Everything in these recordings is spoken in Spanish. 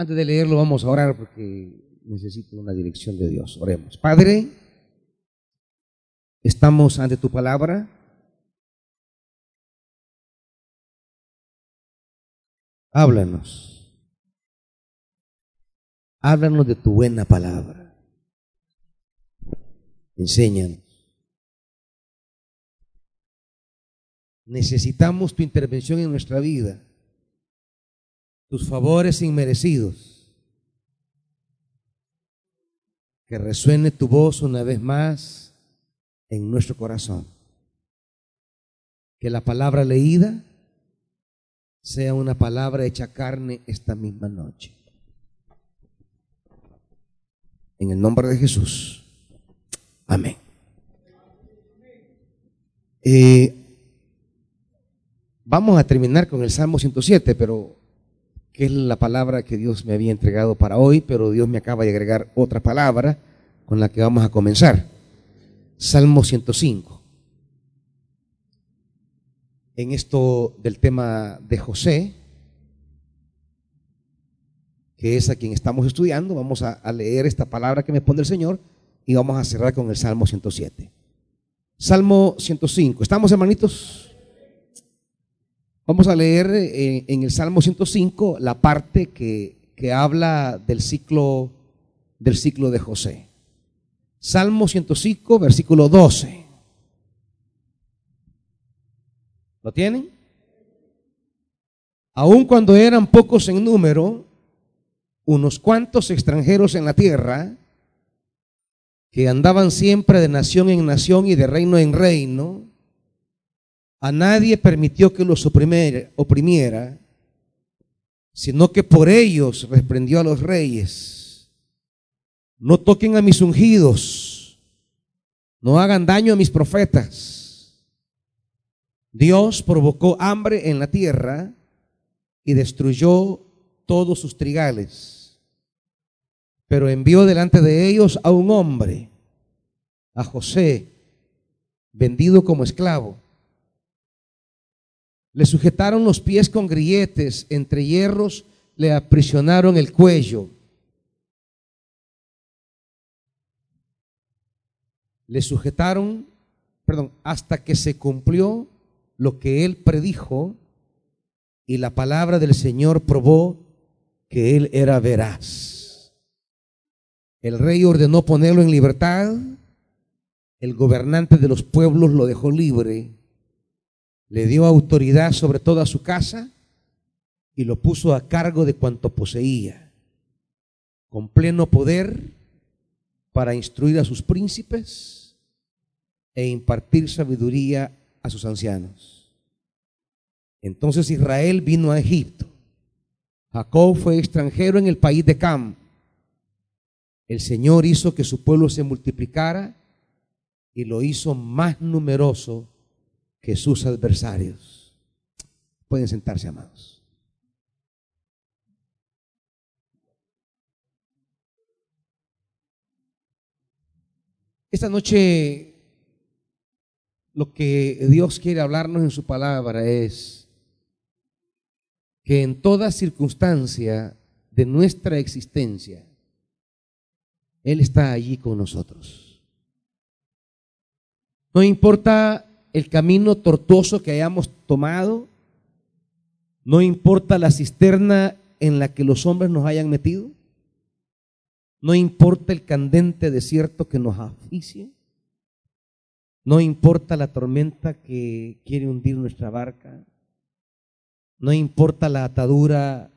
Antes de leerlo vamos a orar porque necesito una dirección de Dios. Oremos. Padre, estamos ante tu palabra. Háblanos. Háblanos de tu buena palabra. Enséñanos. Necesitamos tu intervención en nuestra vida tus favores inmerecidos. Que resuene tu voz una vez más en nuestro corazón. Que la palabra leída sea una palabra hecha carne esta misma noche. En el nombre de Jesús. Amén. Eh, vamos a terminar con el Salmo 107, pero que es la palabra que Dios me había entregado para hoy, pero Dios me acaba de agregar otra palabra con la que vamos a comenzar. Salmo 105. En esto del tema de José, que es a quien estamos estudiando, vamos a, leer esta palabra que me pone el Señor y vamos a cerrar con el Salmo 107. Salmo 105. ¿Estamos, hermanitos? Vamos a leer eh, en, el Salmo 105 la parte que, que habla del ciclo, del ciclo de José. Salmo 105, versículo 12. ¿Lo tienen? Aun cuando eran pocos en número, unos cuantos extranjeros en la tierra, que andaban siempre de nación en nación y de reino en reino, a nadie permitió que los oprimiera, sino que por ellos reprendió a los reyes. No toquen a mis ungidos, no hagan daño a mis profetas. Dios provocó hambre en la tierra y destruyó todos sus trigales, pero envió delante de ellos a un hombre, a José, vendido como esclavo le sujetaron los pies con grilletes, entre hierros le aprisionaron el cuello. Le sujetaron, perdón, hasta que se cumplió lo que él predijo y la palabra del Señor probó que él era veraz. El rey ordenó ponerlo en libertad, el gobernante de los pueblos lo dejó libre le dio autoridad sobre toda su casa y lo puso a cargo de cuanto poseía, con pleno poder para instruir a sus príncipes e impartir sabiduría a sus ancianos. Entonces Israel vino a Egipto. Jacob fue extranjero en el país de Cam. El Señor hizo que su pueblo se multiplicara y lo hizo más numeroso que sus adversarios. Pueden sentarse, amados. Esta noche lo que Dios quiere hablarnos en su palabra es que en toda circunstancia de nuestra existencia, Él está allí con nosotros. No importa el camino tortuoso que hayamos tomado, no importa la cisterna en la que los hombres nos hayan metido, no importa el candente desierto que nos asfixie, no importa la tormenta que quiere hundir nuestra barca, no importa la atadura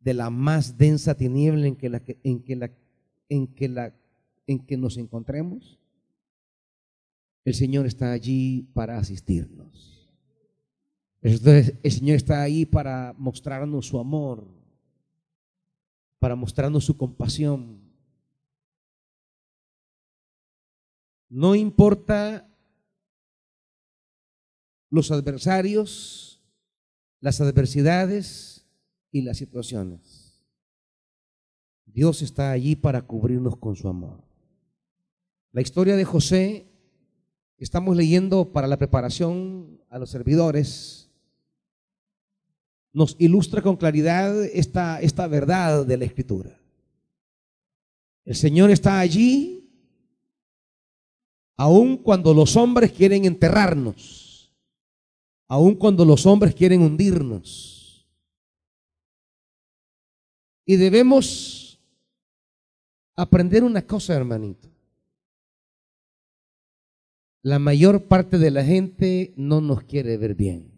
de la más densa tiniebla en que, en que, la, en que, la, en que nos encontremos, el Señor está allí para asistirnos. el Señor está ahí para mostrarnos su amor, para mostrarnos su compasión. No importa los adversarios, las adversidades y las situaciones. Dios está allí para cubrirnos con su amor. La historia de José Estamos leyendo para la preparación a los servidores. nos ilustra con claridad esta, esta verdad de la Escritura. El Señor está allí, aun cuando los hombres quieren enterrarnos, aun cuando los hombres quieren hundirnos. Y debemos aprender una cosa, hermanito. La mayor parte de la gente no nos quiere ver bien.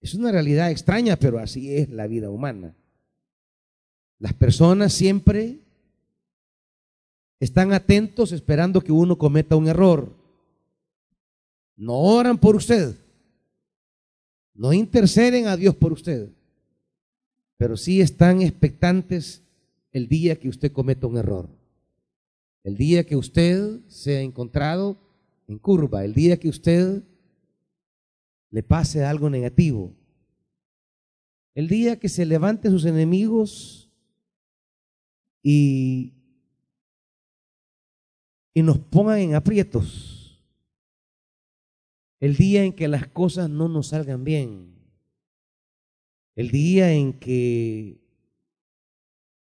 Es una realidad extraña, pero así es la vida humana. Las personas siempre están atentos esperando que uno cometa un error. No oran por usted. No interceden a Dios por usted. Pero sí están expectantes el día que usted cometa un error. El día que usted sea encontrado en curva. El día que usted le pase algo negativo. El día que se levante sus enemigos y, y nos pongan en aprietos. El día en que las cosas no nos salgan bien. El día en que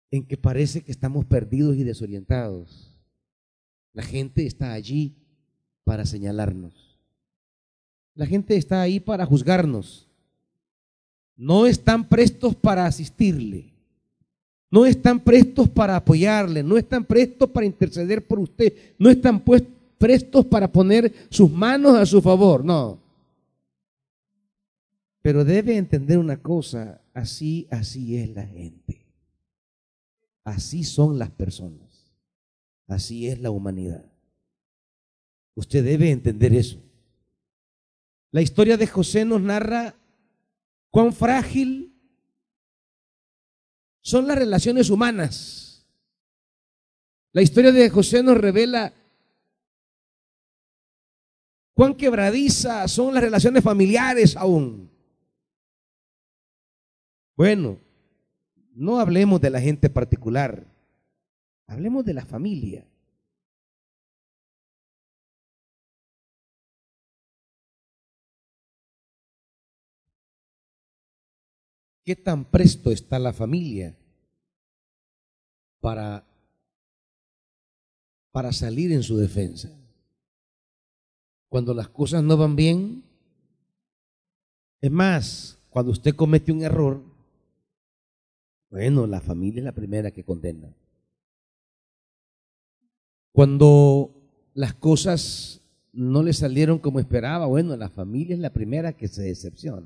en que parece que estamos perdidos y desorientados. La gente está allí para señalarnos. La gente está ahí para juzgarnos. No están prestos para asistirle. No están prestos para apoyarle. No están prestos para interceder por usted. No están pues, prestos para poner sus manos a su favor. No. Pero debe entender una cosa. Así, así es la gente. Así son las personas. Así es la humanidad. Usted debe entender eso. La historia de José nos narra cuán frágil son las relaciones humanas. La historia de José nos revela cuán quebradiza son las relaciones familiares aún. Bueno, no hablemos de la gente particular, hablemos de la familia. ¿Qué tan presto está la familia para, para salir en su defensa? Cuando las cosas no van bien, es más, cuando usted comete un error, bueno, la familia es la primera que condena. Cuando las cosas no le salieron como esperaba, bueno, la familia es la primera que se decepciona.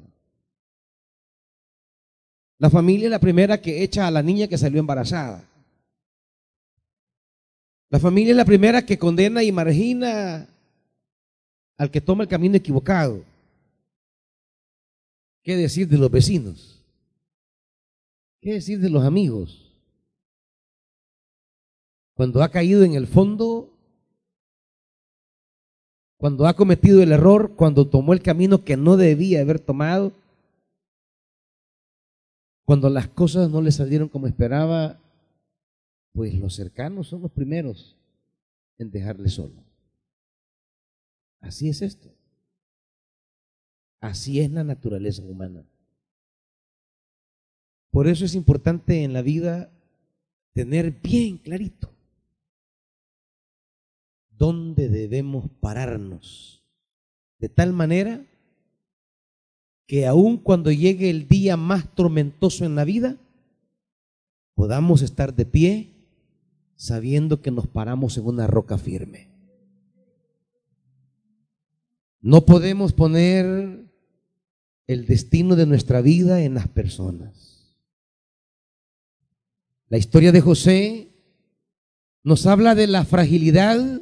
La familia es la primera que echa a la niña que salió embarazada. La familia es la primera que condena y margina al que toma el camino equivocado. ¿Qué decir de los vecinos? ¿Qué decir de los amigos? Cuando ha caído en el fondo, cuando ha cometido el error, cuando tomó el camino que no debía haber tomado, cuando las cosas no le salieron como esperaba, pues los cercanos son los primeros en dejarle solo. Así es esto. Así es la naturaleza humana. Por eso es importante en la vida tener bien clarito dónde debemos pararnos. De tal manera que aun cuando llegue el día más tormentoso en la vida, podamos estar de pie sabiendo que nos paramos en una roca firme. No podemos poner el destino de nuestra vida en las personas. La historia de José nos habla de la fragilidad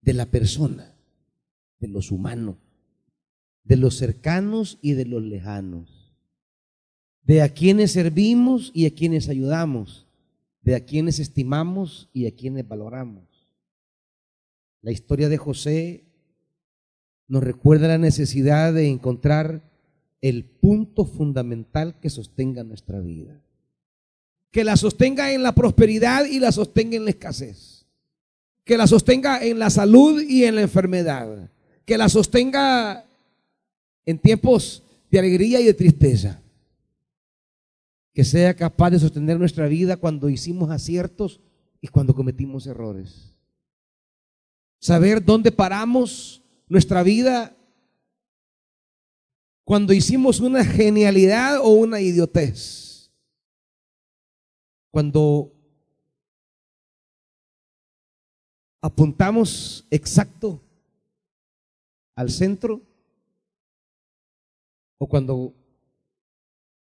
de la persona, de los humanos de los cercanos y de los lejanos, de a quienes servimos y a quienes ayudamos, de a quienes estimamos y a quienes valoramos. La historia de José nos recuerda la necesidad de encontrar el punto fundamental que sostenga nuestra vida. Que la sostenga en la prosperidad y la sostenga en la escasez. Que la sostenga en la salud y en la enfermedad. Que la sostenga en tiempos de alegría y de tristeza. Que sea capaz de sostener nuestra vida cuando hicimos aciertos y cuando cometimos errores. Saber dónde paramos nuestra vida cuando hicimos una genialidad o una idiotez. Cuando apuntamos exacto al centro o cuando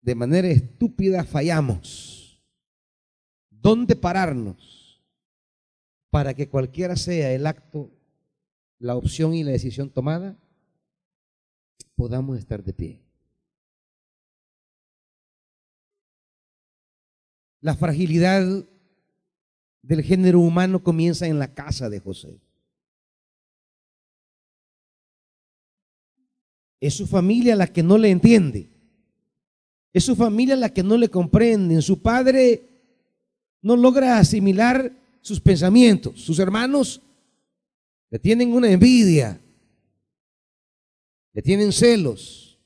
de manera estúpida fallamos. ¿Dónde pararnos para que cualquiera sea el acto, la opción y la decisión tomada? podamos estar de pie. La fragilidad del género humano comienza en la casa de José. Es su familia la que no le entiende. Es su familia la que no le comprende. Su padre no logra asimilar sus pensamientos. Sus hermanos le tienen una envidia. Le tienen celos.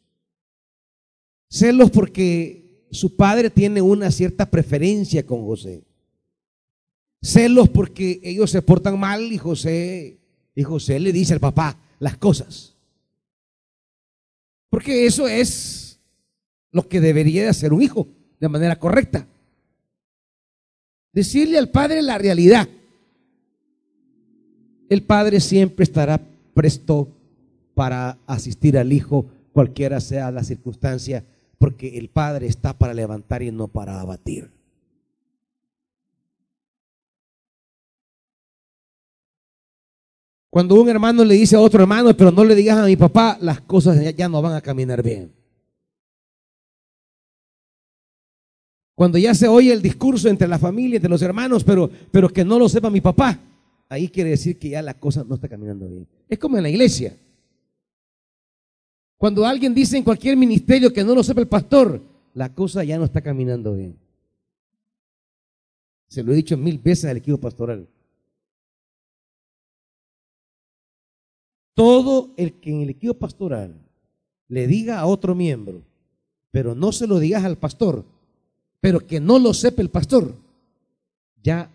Celos porque su padre tiene una cierta preferencia con José. Celos porque ellos se portan mal y José, y José le dice al papá las cosas. Porque eso es lo que debería de hacer un hijo de manera correcta. Decirle al padre la realidad. El padre siempre estará presto para asistir al Hijo, cualquiera sea la circunstancia, porque el Padre está para levantar y no para abatir. Cuando un hermano le dice a otro hermano, pero no le digas a mi papá, las cosas ya no van a caminar bien. Cuando ya se oye el discurso entre la familia, entre los hermanos, pero, pero que no lo sepa mi papá, ahí quiere decir que ya la cosa no está caminando bien. Es como en la iglesia. Cuando alguien dice en cualquier ministerio que no lo sepa el pastor, la cosa ya no está caminando bien. Se lo he dicho mil veces al equipo pastoral. Todo el que en el equipo pastoral le diga a otro miembro, pero no se lo digas al pastor, pero que no lo sepa el pastor, ya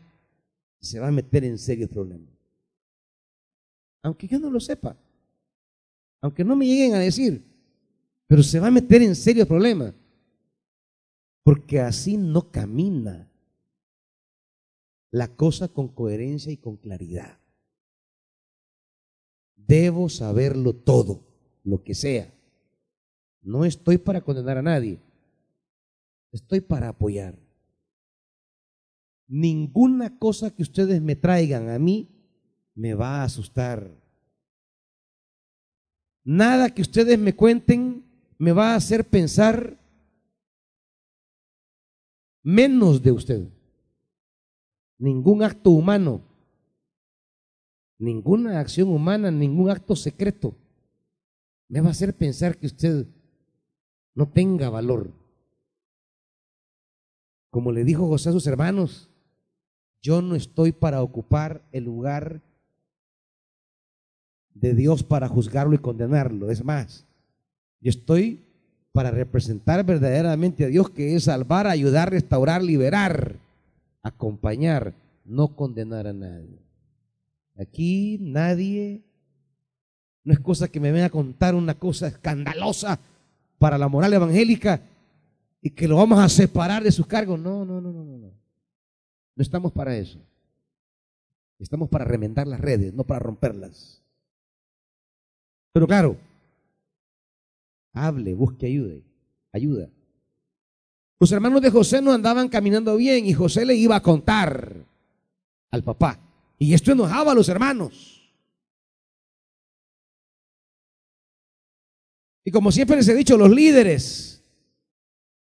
se va a meter en serios problemas. Aunque yo no lo sepa aunque no me lleguen a decir, pero se va a meter en serio problema, porque así no camina la cosa con coherencia y con claridad. Debo saberlo todo, lo que sea. No estoy para condenar a nadie, estoy para apoyar. Ninguna cosa que ustedes me traigan a mí me va a asustar Nada que ustedes me cuenten me va a hacer pensar menos de usted. Ningún acto humano, ninguna acción humana, ningún acto secreto me va a hacer pensar que usted no tenga valor. Como le dijo José a sus hermanos, yo no estoy para ocupar el lugar de Dios para juzgarlo y condenarlo. Es más, yo estoy para representar verdaderamente a Dios, que es salvar, ayudar, restaurar, liberar, acompañar, no condenar a nadie. Aquí nadie, no es cosa que me venga a contar una cosa escandalosa para la moral evangélica y que lo vamos a separar de sus cargos. No, no, no, no, no. No estamos para eso. Estamos para remendar las redes, no para romperlas. Pero claro, hable, busque ayuda, ayuda. Los hermanos de José no andaban caminando bien y José le iba a contar al papá. Y esto enojaba a los hermanos. Y como siempre les he dicho, los líderes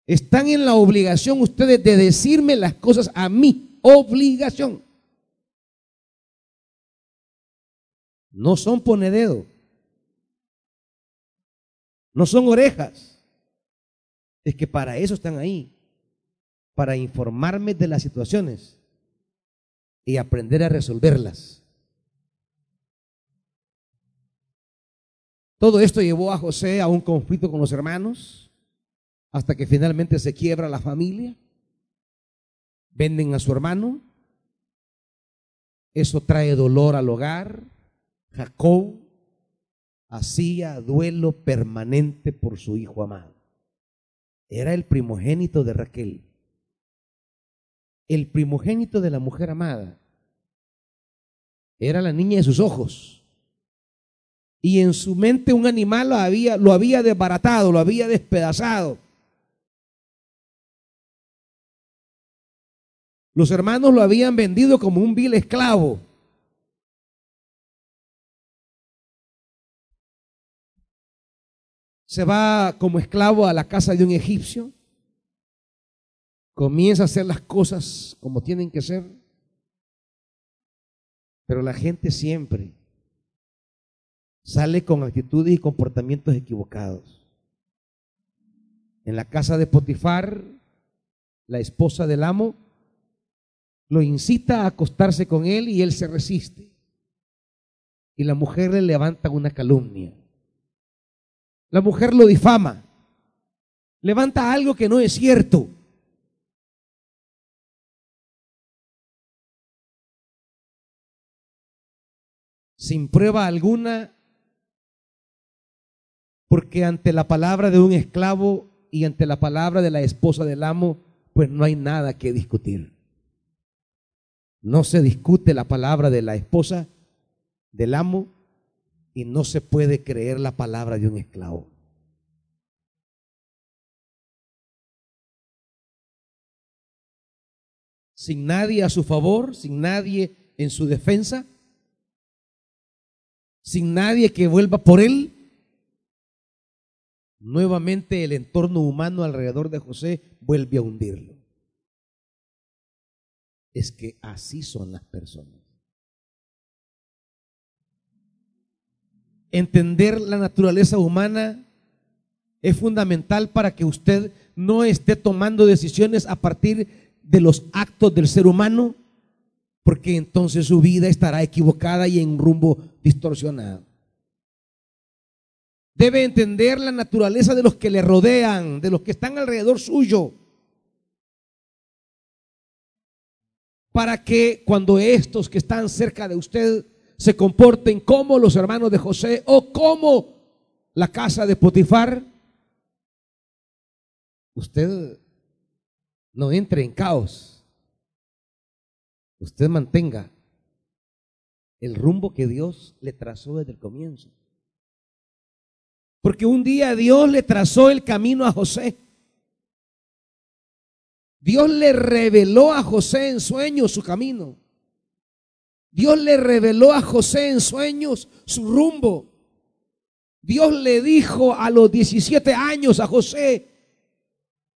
están en la obligación ustedes de decirme las cosas a mí. Obligación. No son ponededo. No son orejas. Es que para eso están ahí. Para informarme de las situaciones y aprender a resolverlas. Todo esto llevó a José a un conflicto con los hermanos, hasta que finalmente se quiebra la familia. Venden a su hermano. Eso trae dolor al hogar. Jacob hacía duelo permanente por su hijo amado. Era el primogénito de Raquel. El primogénito de la mujer amada. Era la niña de sus ojos. Y en su mente un animal lo había, lo había desbaratado, lo había despedazado. Los hermanos lo habían vendido como un vil esclavo. se va como esclavo a la casa de un egipcio, comienza a hacer las cosas como tienen que ser, pero la gente siempre sale con actitudes y comportamientos equivocados. En la casa de Potifar, la esposa del amo lo incita a acostarse con él y él se resiste. Y la mujer le levanta una calumnia. La mujer lo difama. Levanta algo que no es cierto. Sin prueba alguna, porque ante la palabra de un esclavo y ante la palabra de la esposa del amo, pues no hay nada que discutir. No se discute la palabra de la esposa del amo y no se puede creer la palabra de un esclavo. Sin nadie a su favor, sin nadie en su defensa, sin nadie que vuelva por él, nuevamente el entorno humano alrededor de José vuelve a hundirlo. Es que así son las personas. entender la naturaleza humana es fundamental para que usted no esté tomando decisiones a partir de los actos del ser humano, porque entonces su vida estará equivocada y en un rumbo distorsionado. Debe entender la naturaleza de los que le rodean, de los que están alrededor suyo, para que cuando estos que están cerca de usted se comporten como los hermanos de José o como la casa de Potifar, usted no entre en caos. Usted mantenga el rumbo que Dios le trazó desde el comienzo. Porque un día Dios le trazó el camino a José. Dios le reveló a José en sueños su camino. Dios le reveló a José en sueños su rumbo. Dios le dijo a los 17 años a José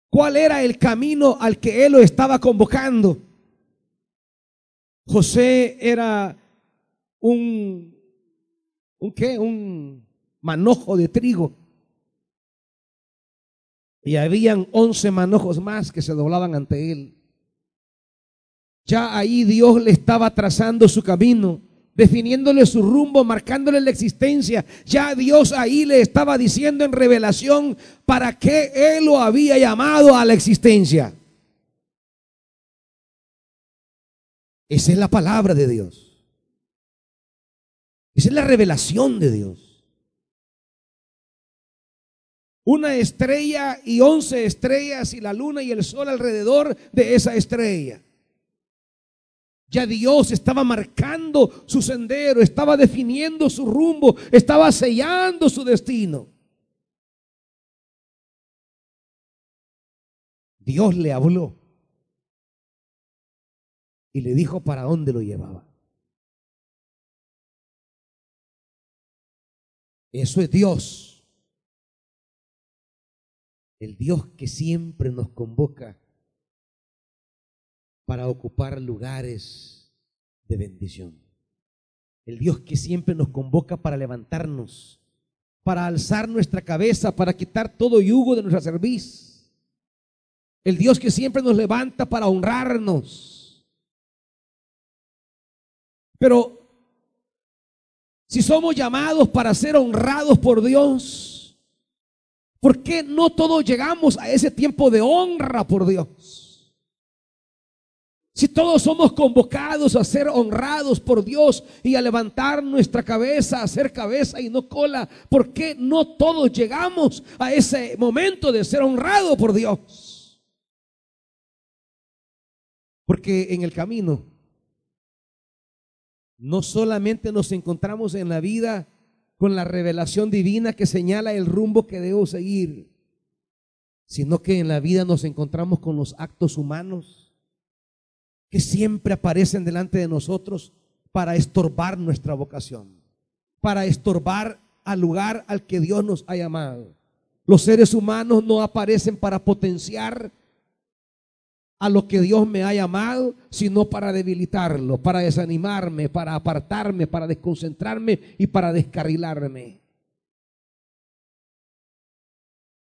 cuál era el camino al que él lo estaba convocando. José era un, un qué, un manojo de trigo. Y habían once manojos más que se doblaban ante él. Ya ahí Dios le estaba trazando su camino, definiéndole su rumbo, marcándole la existencia. Ya Dios ahí le estaba diciendo en revelación para qué Él lo había llamado a la existencia. Esa es la palabra de Dios. Esa es la revelación de Dios. Una estrella y once estrellas y la luna y el sol alrededor de esa estrella. Ya Dios estaba marcando su sendero, estaba definiendo su rumbo, estaba sellando su destino. Dios le habló y le dijo para dónde lo llevaba. Eso es Dios. El Dios que siempre nos convoca para ocupar lugares de bendición. El Dios que siempre nos convoca para levantarnos, para alzar nuestra cabeza, para quitar todo yugo de nuestra cerviz. El Dios que siempre nos levanta para honrarnos. Pero si somos llamados para ser honrados por Dios, ¿por qué no todos llegamos a ese tiempo de honra por Dios? Si todos somos convocados a ser honrados por Dios y a levantar nuestra cabeza, a ser cabeza y no cola, ¿por qué no todos llegamos a ese momento de ser honrado por Dios? Porque en el camino no solamente nos encontramos en la vida con la revelación divina que señala el rumbo que debo seguir, sino que en la vida nos encontramos con los actos humanos que siempre aparecen delante de nosotros para estorbar nuestra vocación, para estorbar al lugar al que Dios nos ha llamado. Los seres humanos no aparecen para potenciar a lo que Dios me ha llamado, sino para debilitarlo, para desanimarme, para apartarme, para desconcentrarme y para descarrilarme.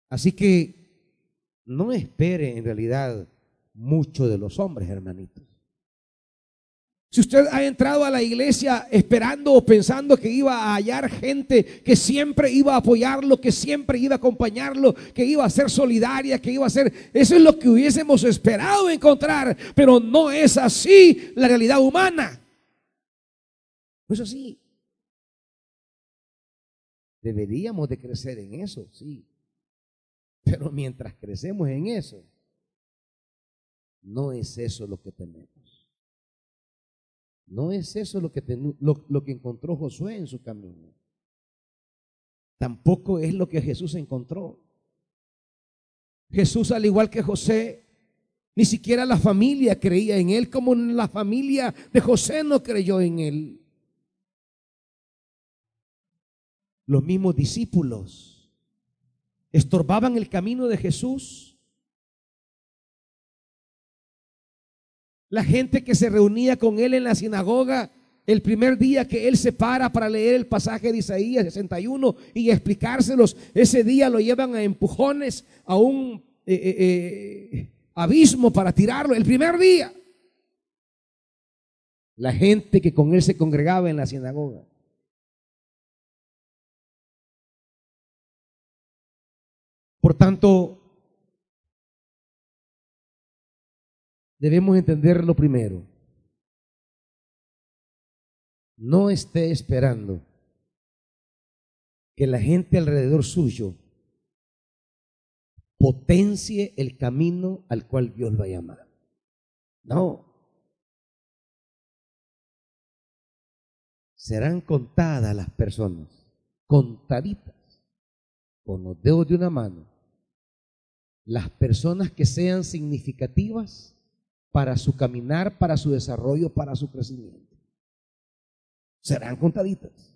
Así que no espere en realidad mucho de los hombres, hermanitos. Si usted ha entrado a la iglesia esperando o pensando que iba a hallar gente que siempre iba a apoyarlo, que siempre iba a acompañarlo, que iba a ser solidaria, que iba a ser... Eso es lo que hubiésemos esperado encontrar, pero no es así la realidad humana. No es así. Deberíamos de crecer en eso, sí. Pero mientras crecemos en eso, no es eso lo que tenemos. No es eso lo que, lo, que encontró Josué en su camino. Tampoco es lo que Jesús encontró. Jesús, al igual que José, ni siquiera la familia creía en él, como la familia de José no creyó en él. Los mismos discípulos estorbaban el camino de Jesús La gente que se reunía con él en la sinagoga el primer día que él se para para leer el pasaje de Isaías 61 y explicárselos, ese día lo llevan a empujones a un eh, eh, eh, abismo para tirarlo. El primer día. La gente que con él se congregaba en la sinagoga. Por tanto, debemos entender lo primero. No esté esperando que la gente alrededor suyo potencie el camino al cual Dios va a llamar. No. Serán contadas las personas, contaditas, con los dedos de una mano, las personas que sean significativas para su caminar, para su desarrollo, para su crecimiento. Serán contaditas.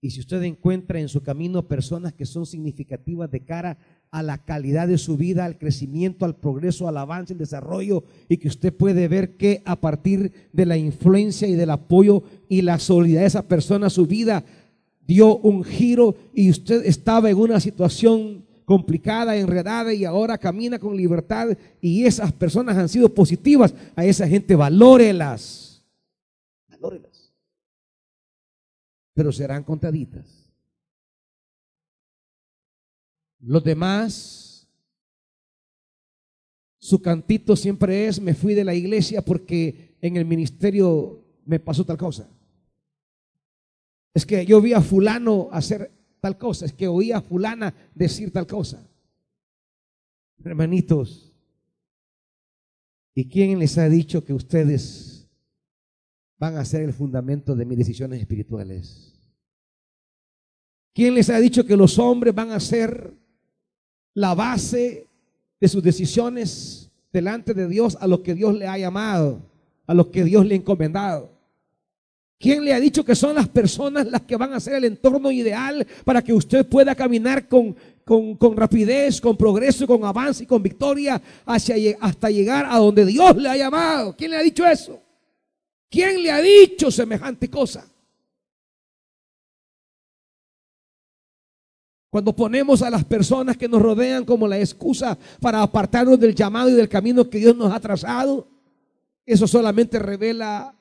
Y si usted encuentra en su camino personas que son significativas de cara a la calidad de su vida, al crecimiento, al progreso, al avance, al desarrollo, y que usted puede ver que a partir de la influencia y del apoyo y la solidaridad de esa persona, su vida dio un giro y usted estaba en una situación complicada, enredada y ahora camina con libertad y esas personas han sido positivas, a esa gente valórelas. Valórelas. Pero serán contaditas. Los demás, su cantito siempre es, me fui de la iglesia porque en el ministerio me pasó tal cosa. Es que yo vi a fulano hacer tal cosa, es que oía a fulana decir tal cosa. Hermanitos, ¿y quién les ha dicho que ustedes van a ser el fundamento de mis decisiones espirituales? ¿Quién les ha dicho que los hombres van a ser la base de sus decisiones delante de Dios a lo que Dios le ha llamado, a lo que Dios le ha encomendado? ¿Quién le ha dicho que son las personas las que van a ser el entorno ideal para que usted pueda caminar con, con, rapidez, con progreso, con avance y con victoria hacia, hasta llegar a donde Dios le ha llamado? ¿Quién le ha dicho eso? ¿Quién le ha dicho semejante cosa? Cuando ponemos a las personas que nos rodean como la excusa para apartarnos del llamado y del camino que Dios nos ha trazado, eso solamente revela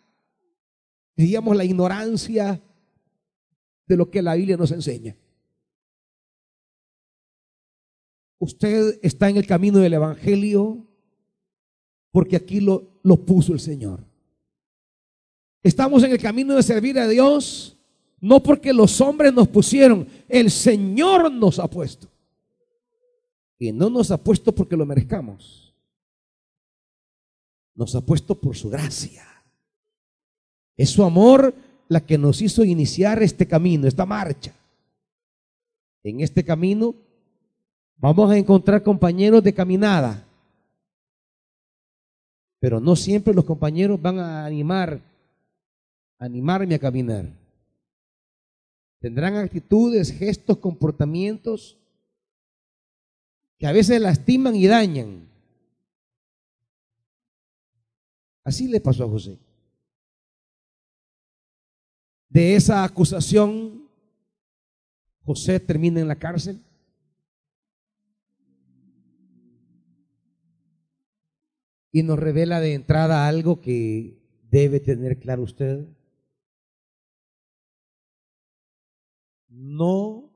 diríamos, la ignorancia de lo que la Biblia nos enseña. Usted está en el camino del Evangelio porque aquí lo, lo puso el Señor. Estamos en el camino de servir a Dios no porque los hombres nos pusieron, el Señor nos ha puesto. Y no nos ha puesto porque lo merezcamos. Nos ha puesto por su gracia. Es su amor la que nos hizo iniciar este camino, esta marcha. En este camino vamos a encontrar compañeros de caminada. Pero no siempre los compañeros van a animar, animarme a caminar. Tendrán actitudes, gestos, comportamientos que a veces lastiman y dañan. Así le pasó a José. De esa acusación, José termina en la cárcel. Y nos revela de entrada algo que debe tener claro usted. No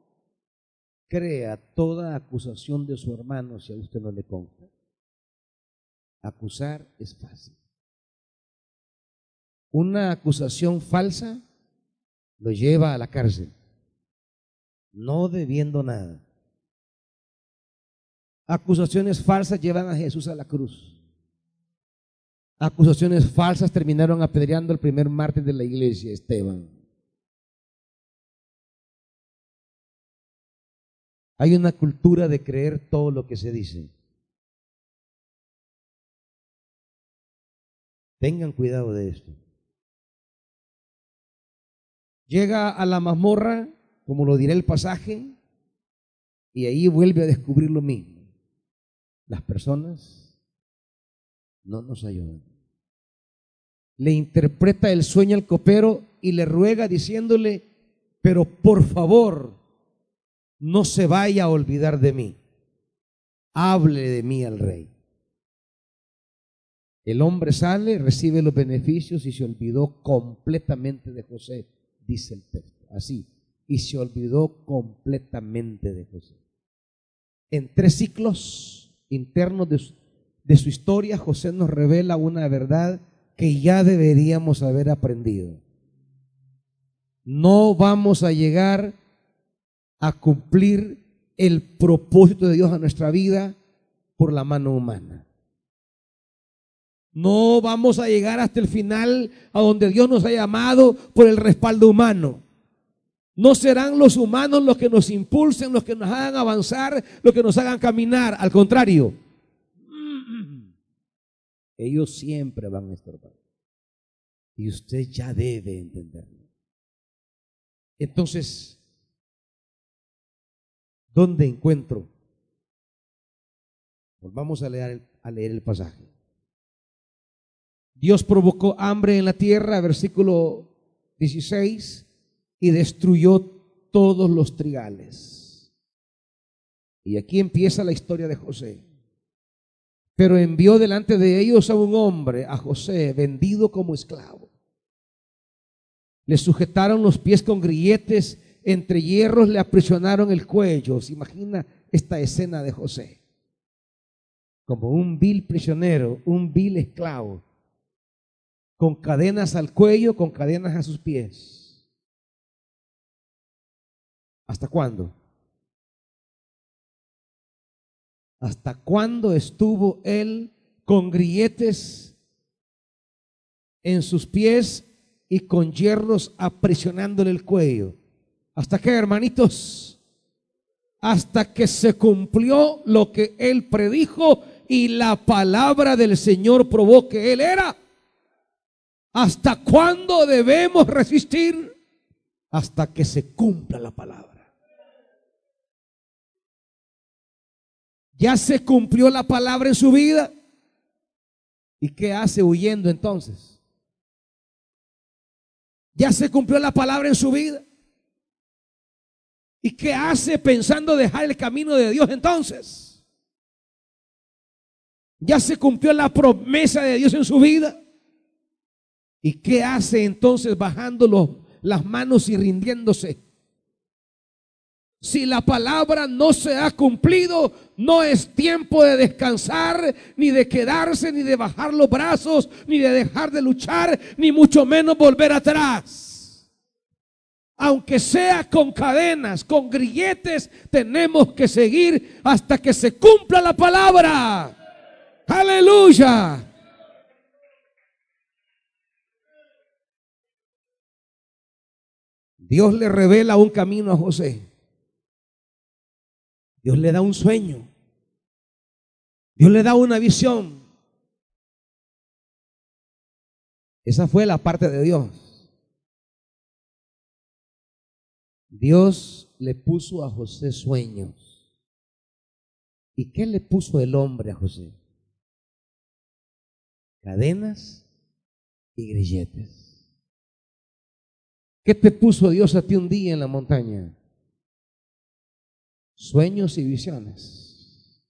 crea toda acusación de su hermano si a usted no le consta. Acusar es fácil. Una acusación falsa lo lleva a la cárcel, no debiendo nada. Acusaciones falsas llevan a Jesús a la cruz. Acusaciones falsas terminaron apedreando al primer mártir de la iglesia, Esteban. Hay una cultura de creer todo lo que se dice. Tengan cuidado de esto. Llega a la mazmorra, como lo dirá el pasaje, y ahí vuelve a descubrir lo mismo. Las personas no nos ayudan. Le interpreta el sueño al copero y le ruega diciéndole, pero por favor, no se vaya a olvidar de mí. Hable de mí al rey. El hombre sale, recibe los beneficios y se olvidó completamente de José, dice el texto. Así, y se olvidó completamente de José. En tres ciclos internos de su, historia, José nos revela una verdad que ya deberíamos haber aprendido. No vamos a llegar a cumplir el propósito de Dios a nuestra vida por la mano humana. No vamos a llegar hasta el final a donde Dios nos ha llamado por el respaldo humano. No serán los humanos los que nos impulsen, los que nos hagan avanzar, los que nos hagan caminar. Al contrario, ellos siempre van a estorbar. Y usted ya debe entenderlo. Entonces, ¿Dónde encuentro? Volvamos a leer, a leer el pasaje. Dios provocó hambre en la tierra, versículo 16, y destruyó todos los trigales. Y aquí empieza la historia de José. Pero envió delante de ellos a un hombre, a José, vendido como esclavo. Le sujetaron los pies con grilletes entre hierros le aprisionaron el cuello. ¿Se imagina esta escena de José? Como un vil prisionero, un vil esclavo, con cadenas al cuello, con cadenas a sus pies. ¿Hasta cuándo? ¿Hasta cuándo estuvo él con grilletes en sus pies y con hierros aprisionándole el cuello? ¿Hasta qué, hermanitos? Hasta que se cumplió lo que él predijo y la palabra del Señor probó que él era. ¿Hasta cuándo debemos resistir? Hasta que se cumpla la palabra. Ya se cumplió la palabra en su vida. ¿Y qué hace huyendo entonces? Ya se cumplió la palabra en su vida. ¿Y qué hace pensando dejar el camino de Dios entonces? Ya se cumplió la promesa de Dios en su vida. ¿Y qué hace entonces bajando las manos y rindiéndose? Si la palabra no se ha cumplido, no es tiempo de descansar, ni de quedarse, ni de bajar los brazos, ni de dejar de luchar, ni mucho menos volver atrás. Aunque sea con cadenas, con grilletes, tenemos que seguir hasta que se cumpla la palabra. Aleluya. Dios le revela un camino a José. Dios le da un sueño. Dios le da una visión. Esa fue la parte de Dios. Dios le puso a José sueños. ¿Y qué le puso el hombre a José? Cadenas y grilletes. ¿Qué te puso Dios a ti un día en la montaña? Sueños y visiones.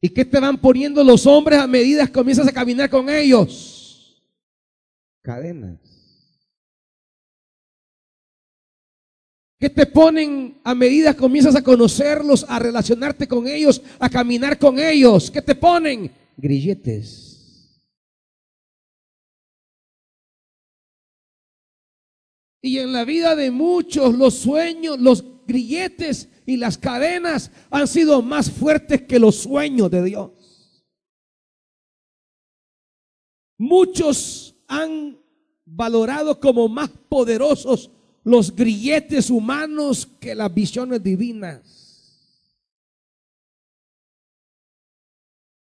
¿Y qué te van poniendo los hombres a medida que comienzas a caminar con ellos? Cadenas. ¿Qué te ponen a medida que comienzas a conocerlos, a relacionarte con ellos, a caminar con ellos? ¿Qué te ponen? Grilletes. Y en la vida de muchos los sueños, los grilletes y las cadenas han sido más fuertes que los sueños de Dios. Muchos han valorado como más poderosos los grilletes humanos que las visiones divinas.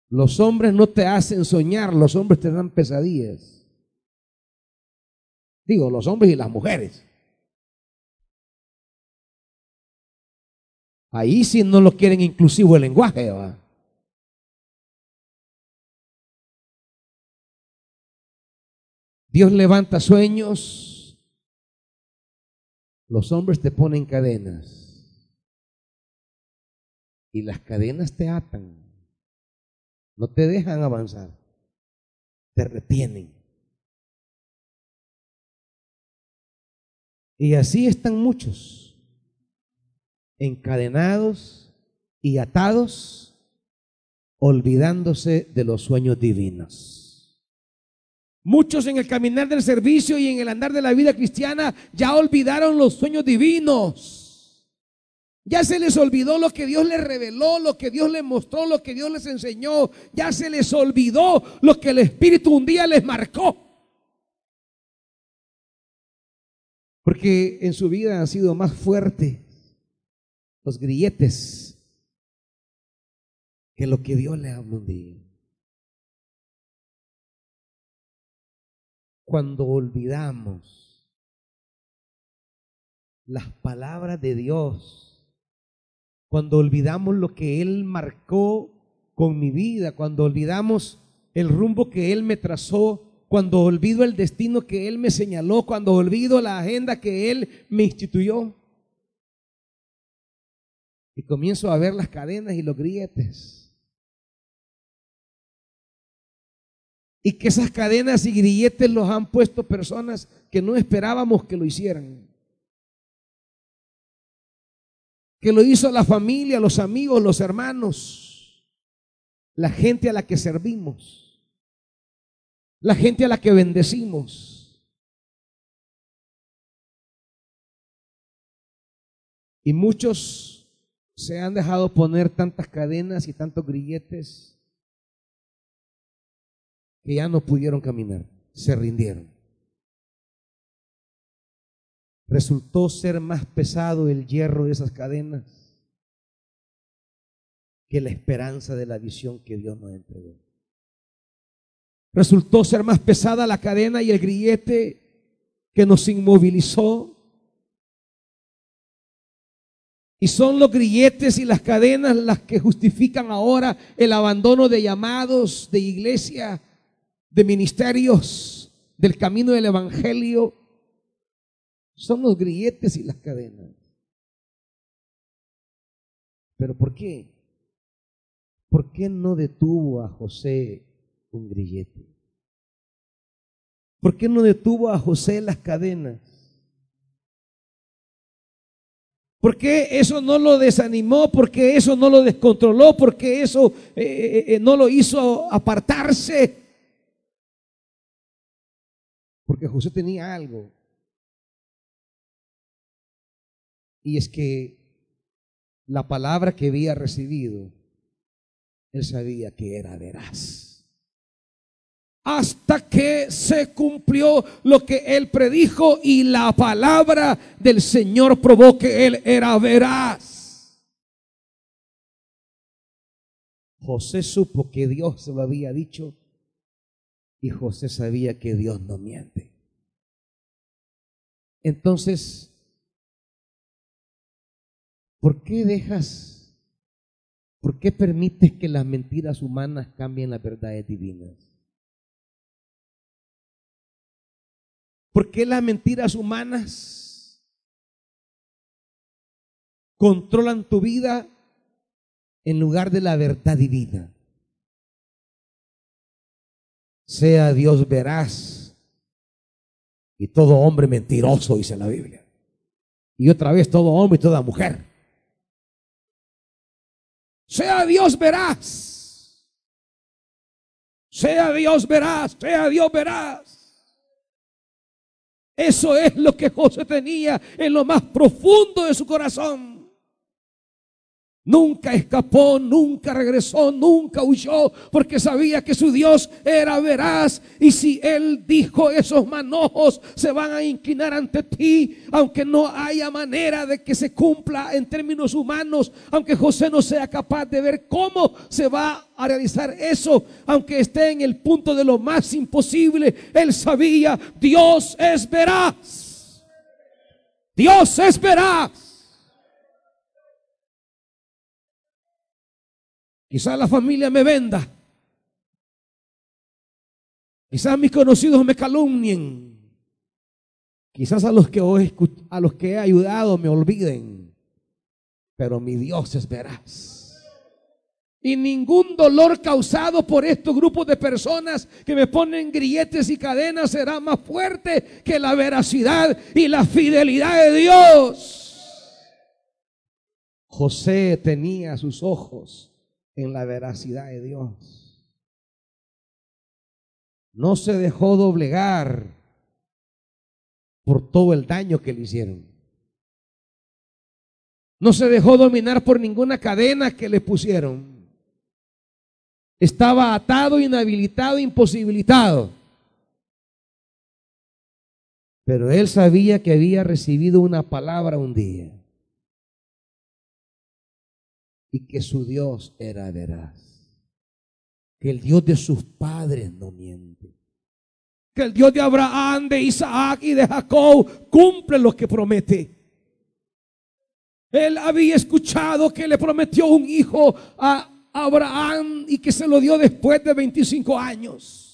Los hombres no te hacen soñar, los hombres te dan pesadillas. Digo, los hombres y las mujeres. Ahí sí no lo quieren inclusivo el lenguaje. ¿va? Dios levanta sueños. Los hombres te ponen cadenas. Y las cadenas te atan. No te dejan avanzar. Te retienen. Y así están muchos, encadenados y atados, olvidándose de los sueños divinos. Muchos en el caminar del servicio y en el andar de la vida cristiana ya olvidaron los sueños divinos. Ya se les olvidó lo que Dios les reveló, lo que Dios les mostró, lo que Dios les enseñó. Ya se les olvidó lo que el Espíritu un día les marcó. Porque en su vida han sido más fuertes los grilletes que lo que Dios le habló día. Cuando olvidamos las palabras de Dios, cuando olvidamos lo que Él marcó con mi vida, cuando olvidamos el rumbo que Él me trazó cuando olvido el destino que Él me señaló, cuando olvido la agenda que Él me instituyó. Y comienzo a ver las cadenas y los grilletes. Y que esas cadenas y grilletes los han puesto personas que no esperábamos que lo hicieran. Que lo hizo la familia, los amigos, los hermanos, la gente a la que servimos la gente a la que bendecimos. Y muchos se han dejado poner tantas cadenas y tantos grilletes que ya no pudieron caminar, se rindieron. Resultó ser más pesado el hierro de esas cadenas que la esperanza de la visión que Dios nos entregó. Resultó ser más pesada la cadena y el grillete que nos inmovilizó. Y son los grilletes y las cadenas las que justifican ahora el abandono de llamados, de iglesia, de ministerios, del camino del Evangelio. Son los grilletes y las cadenas. ¿Pero por qué? ¿Por qué no detuvo a José un grillete. ¿Por qué no detuvo a José las cadenas? ¿Por qué eso no lo desanimó? ¿Por qué eso no lo descontroló? ¿Por qué eso eh, eh, eh, no lo hizo apartarse? Porque José tenía algo. Y es que la palabra que había recibido, él sabía que era veraz hasta que se cumplió lo que él predijo y la palabra del Señor probó que él era veraz. José supo que Dios lo había dicho y José sabía que Dios no miente. Entonces, ¿por qué dejas, por qué permites que las mentiras humanas cambien las verdades divinas? ¿Por qué las mentiras humanas controlan tu vida en lugar de la verdad divina? Sea Dios veraz y todo hombre mentiroso, dice la Biblia. Y otra vez todo hombre y toda mujer. Sea Dios veraz. Sea Dios veraz, sea Dios veraz. Eso es lo que José tenía en lo más profundo de su corazón. Nunca escapó, nunca regresó, nunca huyó, porque sabía que su Dios era veraz. Y si Él dijo, esos manojos se van a inclinar ante ti, aunque no haya manera de que se cumpla en términos humanos, aunque José no sea capaz de ver cómo se va a realizar eso, aunque esté en el punto de lo más imposible, Él sabía, Dios es veraz. Dios es veraz. Quizás la familia me venda. Quizás mis conocidos me calumnien. Quizás a los que, a los que he ayudado me olviden. Pero mi Dios es veraz. Y ningún dolor causado por estos grupos de personas que me ponen grilletes y cadenas será más fuerte que la veracidad y la fidelidad de Dios. José tenía sus ojos en la veracidad de Dios. No se dejó doblegar por todo el daño que le hicieron. No se dejó dominar por ninguna cadena que le pusieron. Estaba atado, inhabilitado, imposibilitado. Pero él sabía que había recibido una palabra un día y que su Dios era veraz. Que el Dios de sus padres no miente. Que el Dios de Abraham, de Isaac y de Jacob cumple lo que promete. Él había escuchado que le prometió un hijo a Abraham y que se lo dio después de 25 años.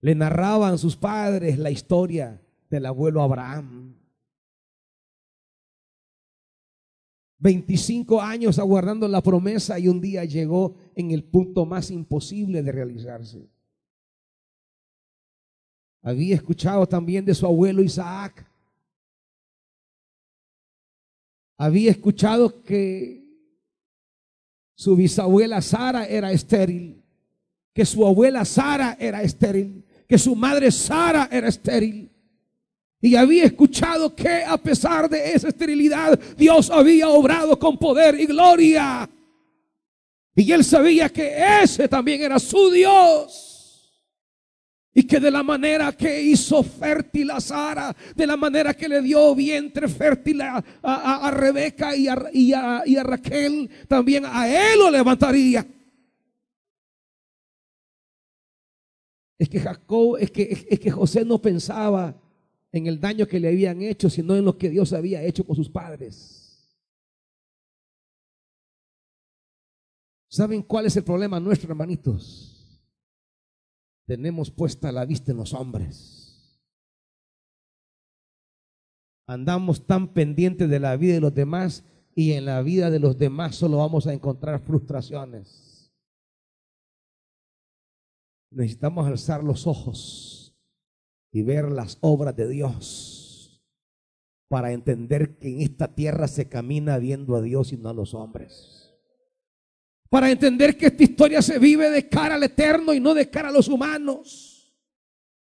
Le narraban sus padres la historia del abuelo Abraham. 25 años aguardando la promesa y un día llegó en el punto más imposible de realizarse. Había escuchado también de su abuelo Isaac. Había escuchado que su bisabuela Sara era estéril, que su abuela Sara era estéril, que su madre Sara era estéril. Y había escuchado que a pesar de esa esterilidad, Dios había obrado con poder y gloria. Y él sabía que ese también era su Dios. Y que de la manera que hizo fértil a Sara, de la manera que le dio vientre fértil a, Rebeca y a, y a, Raquel, también a él lo levantaría. Es que Jacob, es que, es que José no pensaba en el daño que le habían hecho, sino en lo que Dios había hecho con sus padres. ¿Saben cuál es el problema nuestro, hermanitos? Tenemos puesta la vista en los hombres. Andamos tan pendientes de la vida de los demás y en la vida de los demás solo vamos a encontrar frustraciones. necesitamos alzar los ojos y ver las obras de Dios para entender que en esta tierra se camina viendo a Dios y no a los hombres. Para entender que esta historia se vive de cara al eterno y no de cara a los humanos.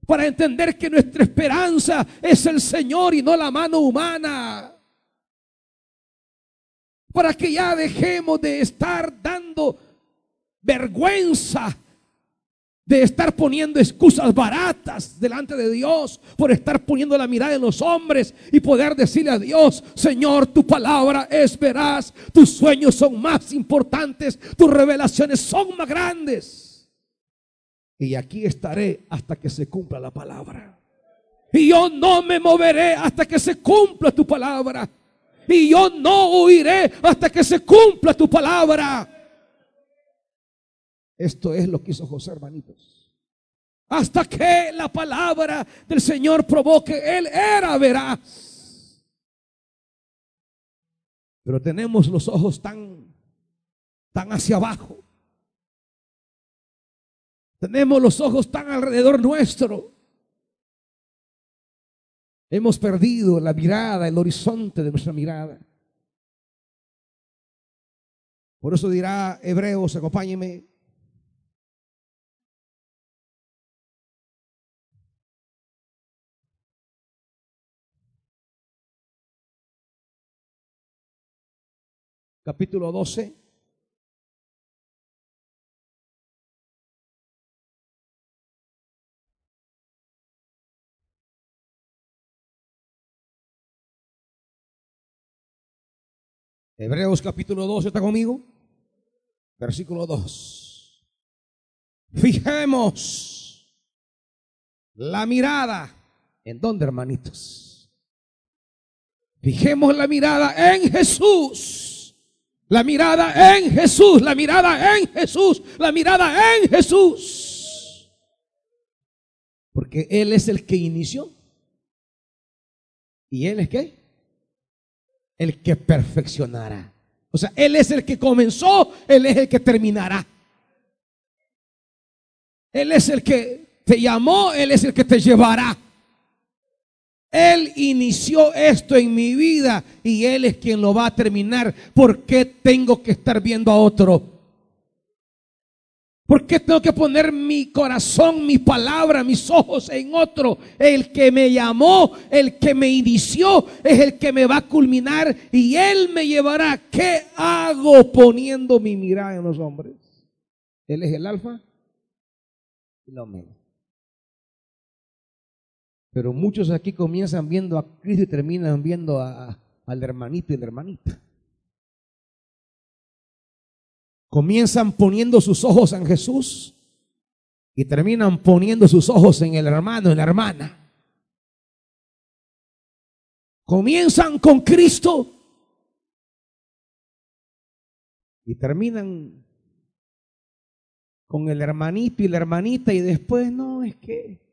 Para entender que nuestra esperanza es el Señor y no la mano humana. Para que ya dejemos de estar dando vergüenza de estar poniendo excusas baratas delante de Dios, por estar poniendo la mirada en los hombres y poder decirle a Dios, Señor, tu palabra es veraz, tus sueños son más importantes, tus revelaciones son más grandes. Y aquí estaré hasta que se cumpla la palabra. Y yo no me moveré hasta que se cumpla tu palabra. Y yo no huiré hasta que se cumpla tu palabra. Esto es lo que hizo José, hermanitos. Hasta que la palabra del Señor probó que Él era veraz. Pero tenemos los ojos tan, tan hacia abajo. Tenemos los ojos tan alrededor nuestro. Hemos perdido la mirada, el horizonte de nuestra mirada. Por eso dirá Hebreos, acompáñeme, capítulo 12. Hebreos capítulo 12 está conmigo. Versículo 2. Fijemos la mirada. ¿En dónde, hermanitos? Fijemos la mirada en Jesús la mirada en Jesús, la mirada en Jesús, la mirada en Jesús. Porque Él es el que inició. ¿Y Él es qué? El que perfeccionará. O sea, Él es el que comenzó, Él es el que terminará. Él es el que te llamó, Él es el que te llevará. Él inició esto en mi vida y Él es quien lo va a terminar. ¿Por qué tengo que estar viendo a otro? ¿Por qué tengo que poner mi corazón, mi palabra, mis ojos en otro? El que me llamó, el que me inició, es el que me va a culminar y Él me llevará. ¿Qué hago poniendo mi mirada en los hombres? Él es el alfa y la omega. Pero muchos aquí comienzan viendo a Cristo y terminan viendo a, al hermanito y la hermanita. Comienzan poniendo sus ojos en Jesús y terminan poniendo sus ojos en el hermano, en la hermana. Comienzan con Cristo y terminan con el hermanito y la hermanita y después no, es que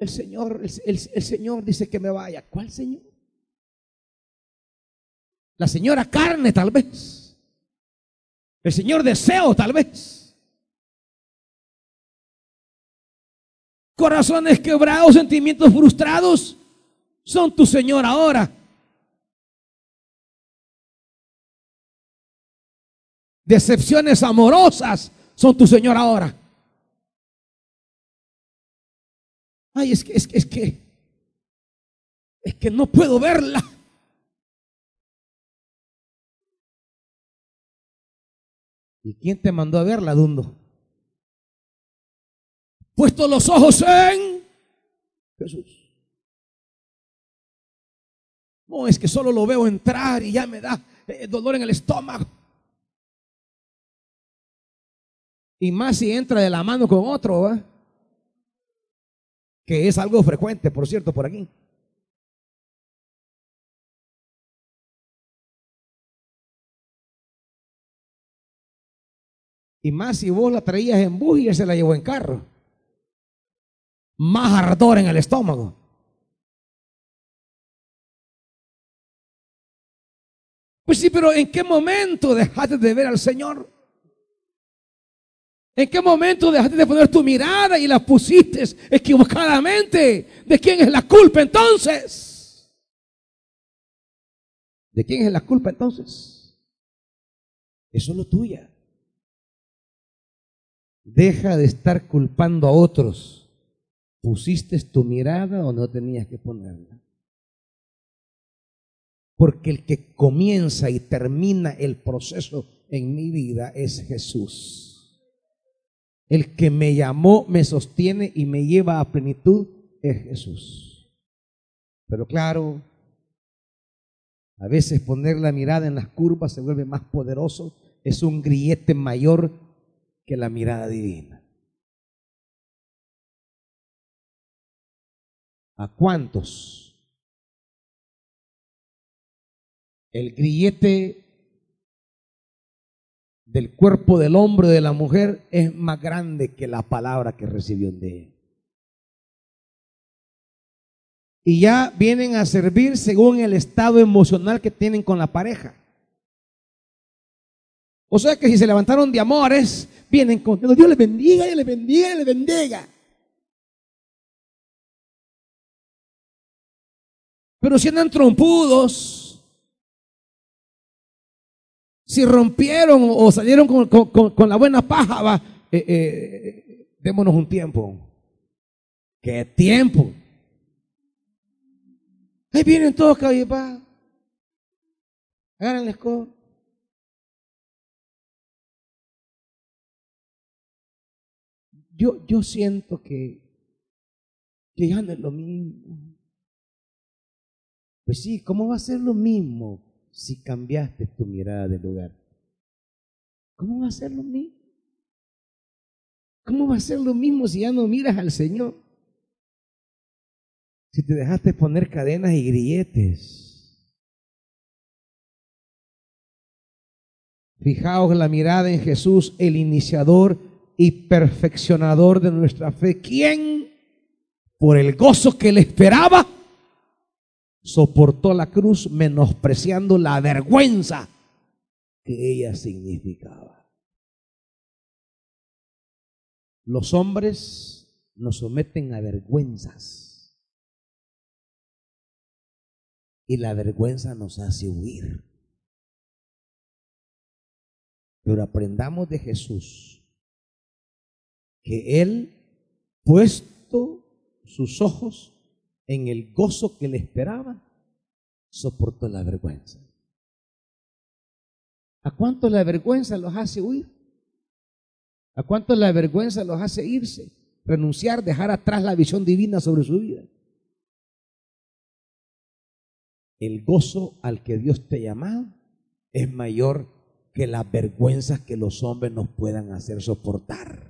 el Señor, el, Señor dice que me vaya. ¿Cuál Señor? La señora carne tal vez. El Señor deseo tal vez. Corazones quebrados, sentimientos frustrados, son tu Señor ahora. Decepciones amorosas son tu Señor ahora. Ay, es que, es que, es que, es que no puedo verla. ¿Y quién te mandó a verla, Dundo? Puesto los ojos en Jesús. No, es que solo lo veo entrar y ya me da eh, dolor en el estómago. Y más si entra de la mano con otro, ¿va? Que es algo frecuente, por cierto, por aquí. Y más si vos la traías en bus y se la llevó en carro. Más ardor en el estómago. Pues sí, pero ¿en qué momento dejaste de ver al Señor? ¿En qué momento dejaste de poner tu mirada y la pusiste equivocadamente? ¿De quién es la culpa entonces? ¿De quién es la culpa entonces? Es solo tuya. Deja de estar culpando a otros. ¿Pusiste tu mirada o no tenías que ponerla? Porque el que comienza y termina el proceso en mi vida es Jesús. El que me llamó, me sostiene y me lleva a plenitud es Jesús. Pero claro, a veces poner la mirada en las curvas se vuelve más poderoso, es un grillete mayor que la mirada divina. ¿A cuántos el grillete del cuerpo del hombre o de la mujer es más grande que la palabra que recibió de él. Y ya vienen a servir según el estado emocional que tienen con la pareja. O sea que si se levantaron de amores, vienen con Dios les bendiga, Dios les bendiga, Dios les bendiga. Pero si andan trompudos, si rompieron o salieron con, la buena paja, va, eh, eh, démonos un tiempo. ¿Qué tiempo? Ahí vienen todos va. Agarren la escoba. Yo, yo siento que, que ya no es lo mismo. Pues sí, ¿cómo va a ser lo mismo? Si cambiaste tu mirada del lugar? ¿Cómo va a ser lo mismo? ¿Cómo va a ser lo mismo si ya no miras al Señor? Si te dejaste poner cadenas y grilletes. Fijaos la mirada en Jesús, el iniciador y perfeccionador de nuestra fe. ¿Quién, por el gozo que le esperaba, soportó la cruz menospreciando la vergüenza que ella significaba. Los hombres nos someten a vergüenzas y la vergüenza nos hace huir. Pero aprendamos de Jesús que Él, puesto sus ojos en el gozo que le esperaba, soportó la vergüenza. ¿A cuánto la vergüenza los hace huir? ¿A cuánto la vergüenza los hace irse? Renunciar, dejar atrás la visión divina sobre su vida. El gozo al que Dios te llama es mayor que las vergüenzas que los hombres nos puedan hacer soportar.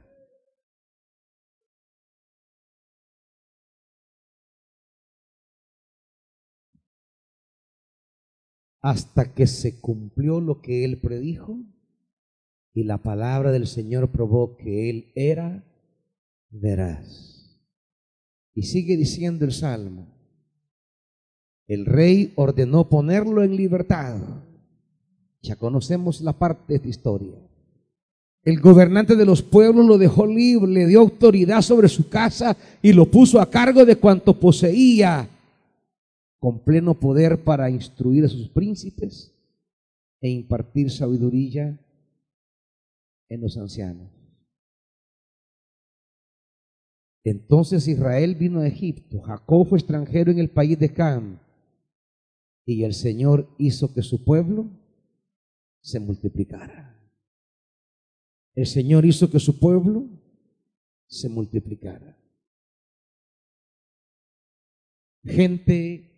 Hasta que se cumplió lo que él predijo y la palabra del Señor probó que él era veraz. Y sigue diciendo el Salmo, el rey ordenó ponerlo en libertad. Ya conocemos la parte de esta historia. El gobernante de los pueblos lo dejó libre, le dio autoridad sobre su casa y lo puso a cargo de cuanto poseía con pleno poder para instruir a sus príncipes e impartir sabiduría en los ancianos. Entonces Israel vino a Egipto, Jacob fue extranjero en el país de Cam, y el Señor hizo que su pueblo se multiplicara. El Señor hizo que su pueblo se multiplicara. Gente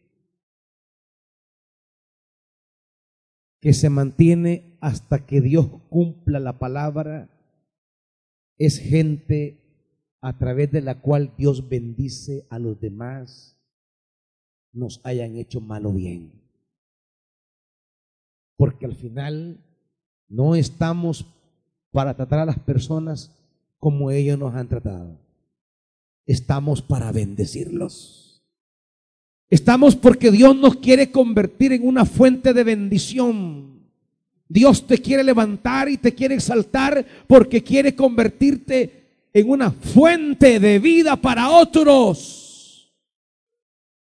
que se mantiene hasta que Dios cumpla la palabra, es gente a través de la cual Dios bendice a los demás, nos hayan hecho mal o bien. Porque al final no estamos para tratar a las personas como ellos nos han tratado. Estamos para bendecirlos. Estamos porque Dios nos quiere convertir en una fuente de bendición. Dios te quiere levantar y te quiere exaltar porque quiere convertirte en una fuente de vida para otros,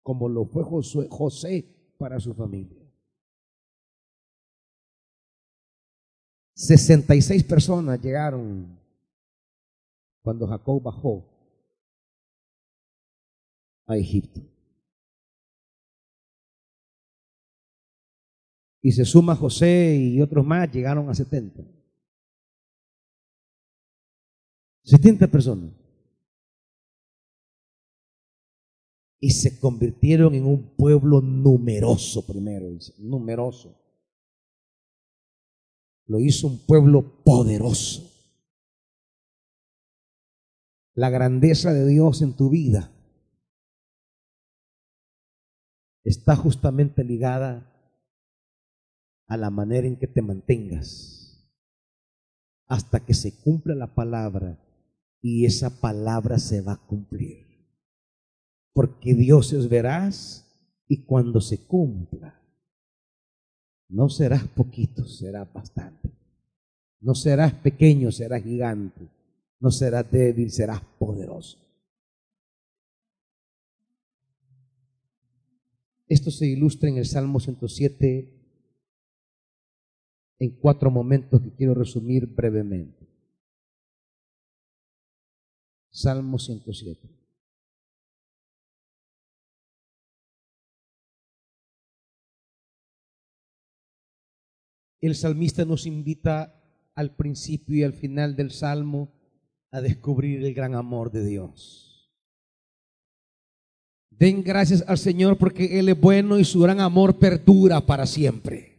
como lo fue José para su familia. 66 personas llegaron cuando Jacob bajó a Egipto. Y se suma José y otros más, llegaron a 70. 70 personas. Y se convirtieron en un pueblo numeroso primero, numeroso. Lo hizo un pueblo poderoso. La grandeza de Dios en tu vida está justamente ligada a la manera en que te mantengas hasta que se cumpla la palabra y esa palabra se va a cumplir. Porque Dios es veraz y cuando se cumpla, no serás poquito, serás bastante. No serás pequeño, serás gigante. No serás débil, serás poderoso. Esto se ilustra en el Salmo 107 en cuatro momentos que quiero resumir brevemente. Salmo 107. El salmista nos invita al principio y al final del salmo a descubrir el gran amor de Dios. Den gracias al Señor porque Él es bueno y su gran amor perdura para siempre.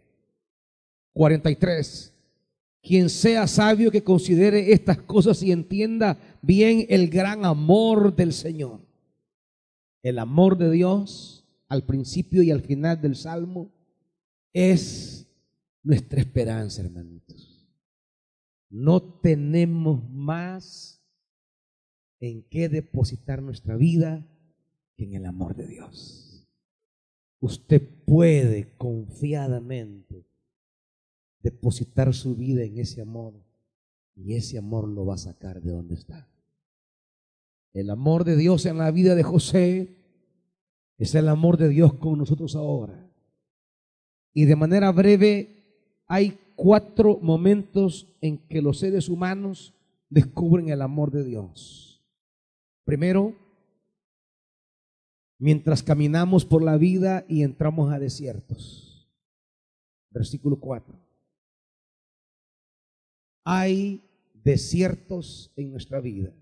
43. Quien sea sabio que considere estas cosas y entienda bien el gran amor del Señor. El amor de Dios al principio y al final del Salmo es nuestra esperanza, hermanitos. No tenemos más en qué depositar nuestra vida que en el amor de Dios. Usted puede confiadamente depositar su vida en ese amor y ese amor lo va a sacar de donde está. El amor de Dios en la vida de José es el amor de Dios con nosotros ahora. Y de manera breve hay cuatro momentos en que los seres humanos descubren el amor de Dios. Primero, mientras caminamos por la vida y entramos a desiertos. Versículo 4. Hay desiertos en nuestra vida.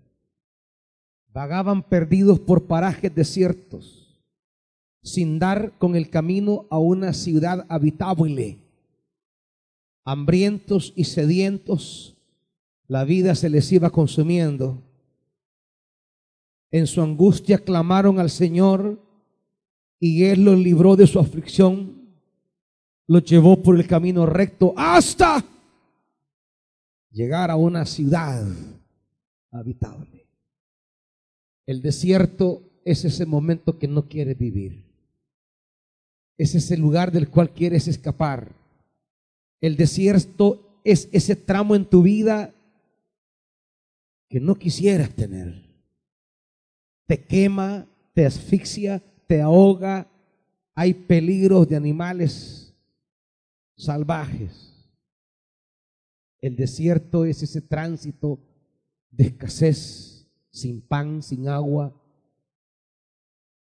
Vagaban perdidos por parajes desiertos, sin dar con el camino a una ciudad habitable. Hambrientos y sedientos, la vida se les iba consumiendo en su angustia clamaron al Señor y Él los libró de su aflicción, los llevó por el camino recto hasta llegar a una ciudad habitable. El desierto es ese momento que no quieres vivir. Es ese lugar del cual quieres escapar. El desierto es ese tramo en tu vida que no quisieras tener te quema, te asfixia, te ahoga, hay peligros de animales salvajes. El desierto es ese tránsito de escasez, sin pan, sin agua,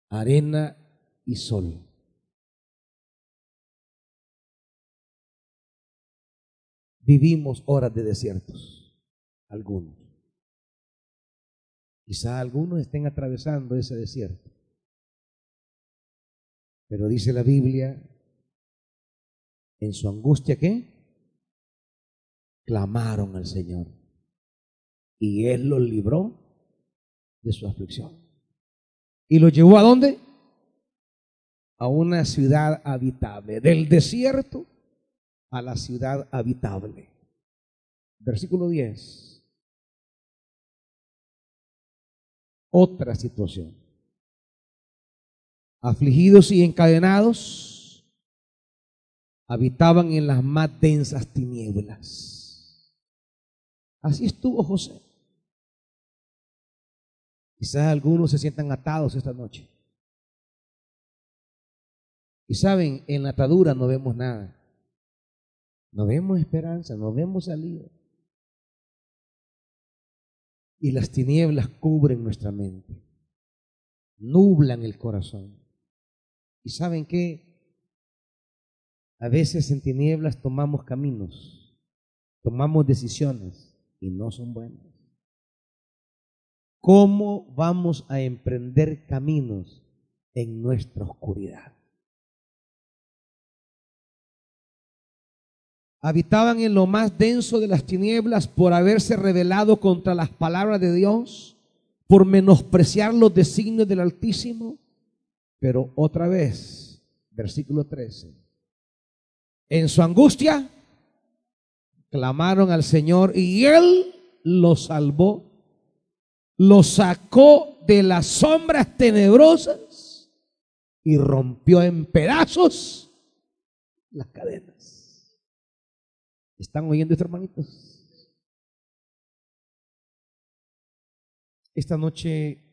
arena y sol. Vivimos horas de desiertos, algunos. Quizá algunos estén atravesando ese desierto. Pero dice la Biblia, en su angustia ¿qué? Clamaron al Señor. Y Él los libró de su aflicción. ¿Y los llevó a dónde? A una ciudad habitable. Del desierto a la ciudad habitable. Versículo 10. otra situación. Afligidos y encadenados, habitaban en las más densas tinieblas. Así estuvo José. Quizás algunos se sientan atados esta noche. Y saben, en la atadura no vemos nada. No vemos esperanza, no vemos salida. Y las tinieblas cubren nuestra mente, nublan el corazón. ¿Y saben qué? A veces en tinieblas tomamos caminos, tomamos decisiones y no son buenas. ¿Cómo vamos a emprender caminos en nuestra oscuridad? Habitaban en lo más denso de las tinieblas por haberse rebelado contra las palabras de Dios, por menospreciar los designios del Altísimo. Pero otra vez, versículo 13, en su angustia clamaron al Señor y Él los salvó, los sacó de las sombras tenebrosas y rompió en pedazos las cadenas. ¿Están oyendo esto, hermanitos? Esta noche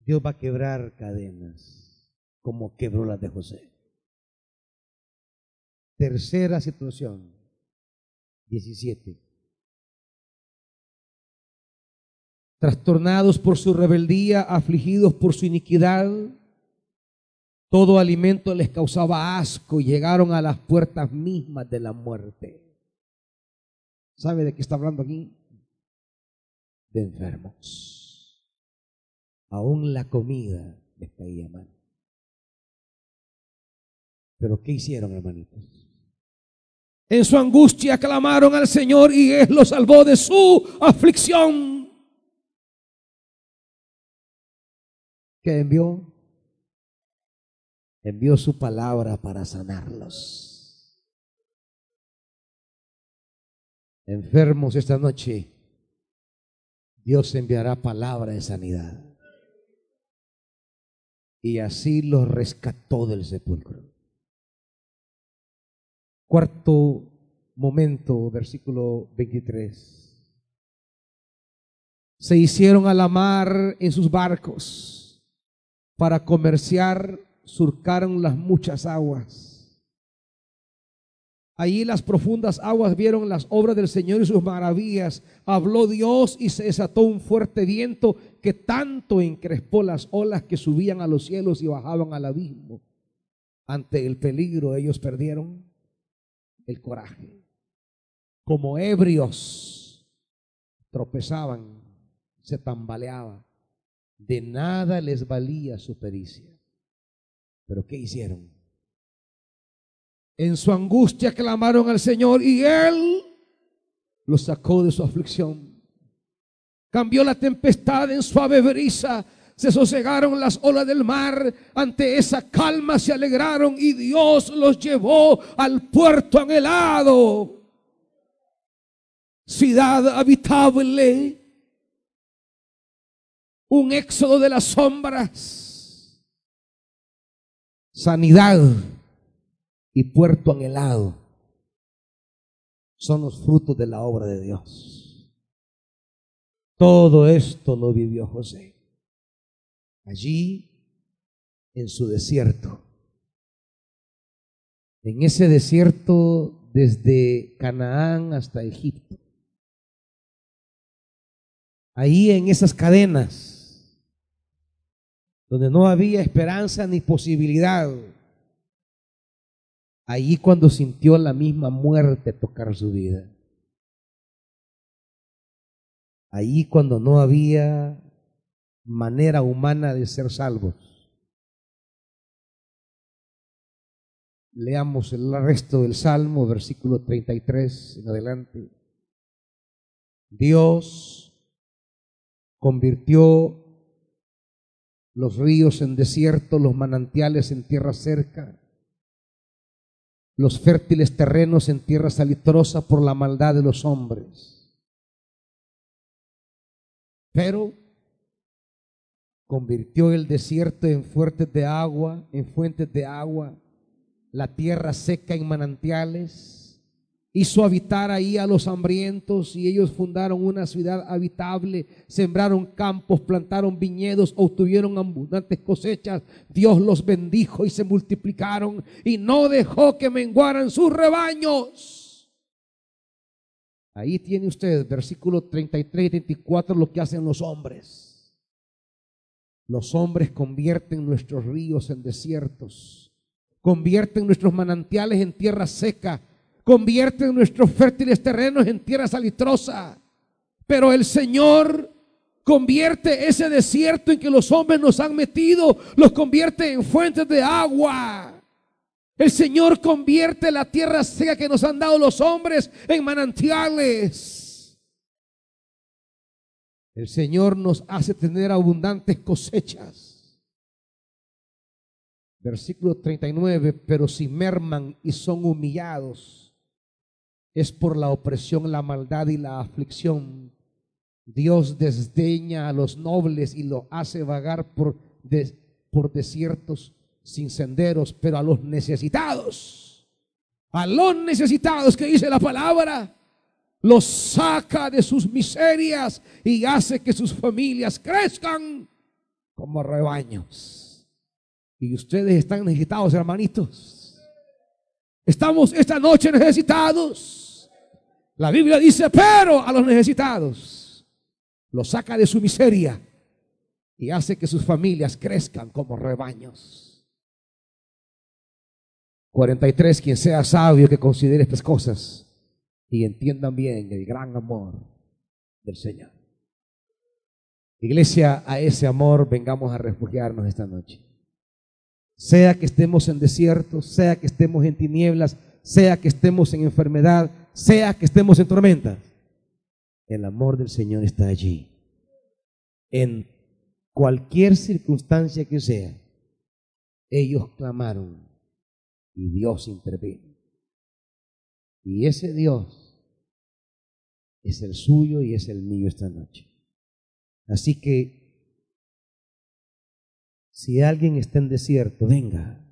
Dios va a quebrar cadenas como quebró las de José. Tercera situación, 17. Trastornados por su rebeldía, afligidos por su iniquidad, todo alimento les causaba asco y llegaron a las puertas mismas de la muerte. ¿Sabe de qué está hablando aquí? De enfermos. Aún la comida les caía mal. Pero ¿qué hicieron, hermanitos? En su angustia clamaron al Señor y Él los salvó de su aflicción. ¿Qué envió? Envió su palabra para sanarlos. Enfermos esta noche, Dios enviará palabra de sanidad. Y así los rescató del sepulcro. Cuarto momento, versículo 23. Se hicieron a la mar en sus barcos para comerciar, surcaron las muchas aguas. Allí las profundas aguas vieron las obras del Señor y sus maravillas. Habló Dios y se desató un fuerte viento que tanto encrespó las olas que subían a los cielos y bajaban al abismo. Ante el peligro ellos perdieron el coraje. Como ebrios tropezaban, se tambaleaba. De nada les valía su pericia. Pero ¿qué hicieron? En su angustia clamaron al Señor y Él los sacó de su aflicción. Cambió la tempestad en suave brisa se sosegaron las olas del mar, ante esa calma se alegraron y Dios los llevó al puerto anhelado. Ciudad habitable, un éxodo de las sombras, sanidad y puerto anhelado son los frutos de la obra de Dios. Todo esto lo vivió José allí en su desierto. En ese desierto desde Canaán hasta Egipto. Ahí en esas cadenas, donde no había esperanza ni posibilidad. Allí cuando sintió la misma muerte tocar su vida. Allí cuando no había manera humana de ser salvos. Leamos el resto del Salmo, versículo 33 en adelante. Dios convirtió los ríos en desierto, los manantiales en tierra cerca, los fértiles terrenos en tierra salitrosa por la maldad de los hombres. Pero convirtió el desierto en fuentes de agua, en fuentes de agua, la tierra seca en manantiales hizo habitar ahí a los hambrientos y ellos fundaron una ciudad habitable, sembraron campos, plantaron viñedos, obtuvieron abundantes cosechas. Dios los bendijo y se multiplicaron y no dejó que menguaran sus rebaños. Ahí tiene usted, versículo 33 y 34, lo que hacen los hombres. Los hombres convierten nuestros ríos en desiertos, convierten nuestros manantiales en tierra seca convierte nuestros fértiles terrenos en tierra salitrosa. Pero el Señor convierte ese desierto en que los hombres nos han metido, los convierte en fuentes de agua. El Señor convierte la tierra seca que nos han dado los hombres en manantiales. El Señor nos hace tener abundantes cosechas. Versículo 39, pero si merman y son humillados es por la opresión, la maldad y la aflicción. Dios desdeña a los nobles y lo hace vagar por, por desiertos sin senderos, pero a los necesitados, a los necesitados que dice la palabra, los saca de sus miserias y hace que sus familias crezcan como rebaños. Y ustedes están necesitados, hermanitos. Estamos esta noche necesitados. La Biblia dice, pero a los necesitados los saca de su miseria y hace que sus familias crezcan como rebaños. 43. Quien sea sabio que considere estas cosas y entiendan bien el gran amor del Señor. Iglesia, a ese amor vengamos a refugiarnos esta noche. Sea que estemos en desierto, sea que estemos en tinieblas, sea que estemos en enfermedad, sea que estemos en tormenta, el amor del Señor está allí. En cualquier circunstancia que sea, ellos clamaron y Dios intervino. Y ese Dios es el suyo y es el mío esta noche. Así que si alguien está en desierto, venga.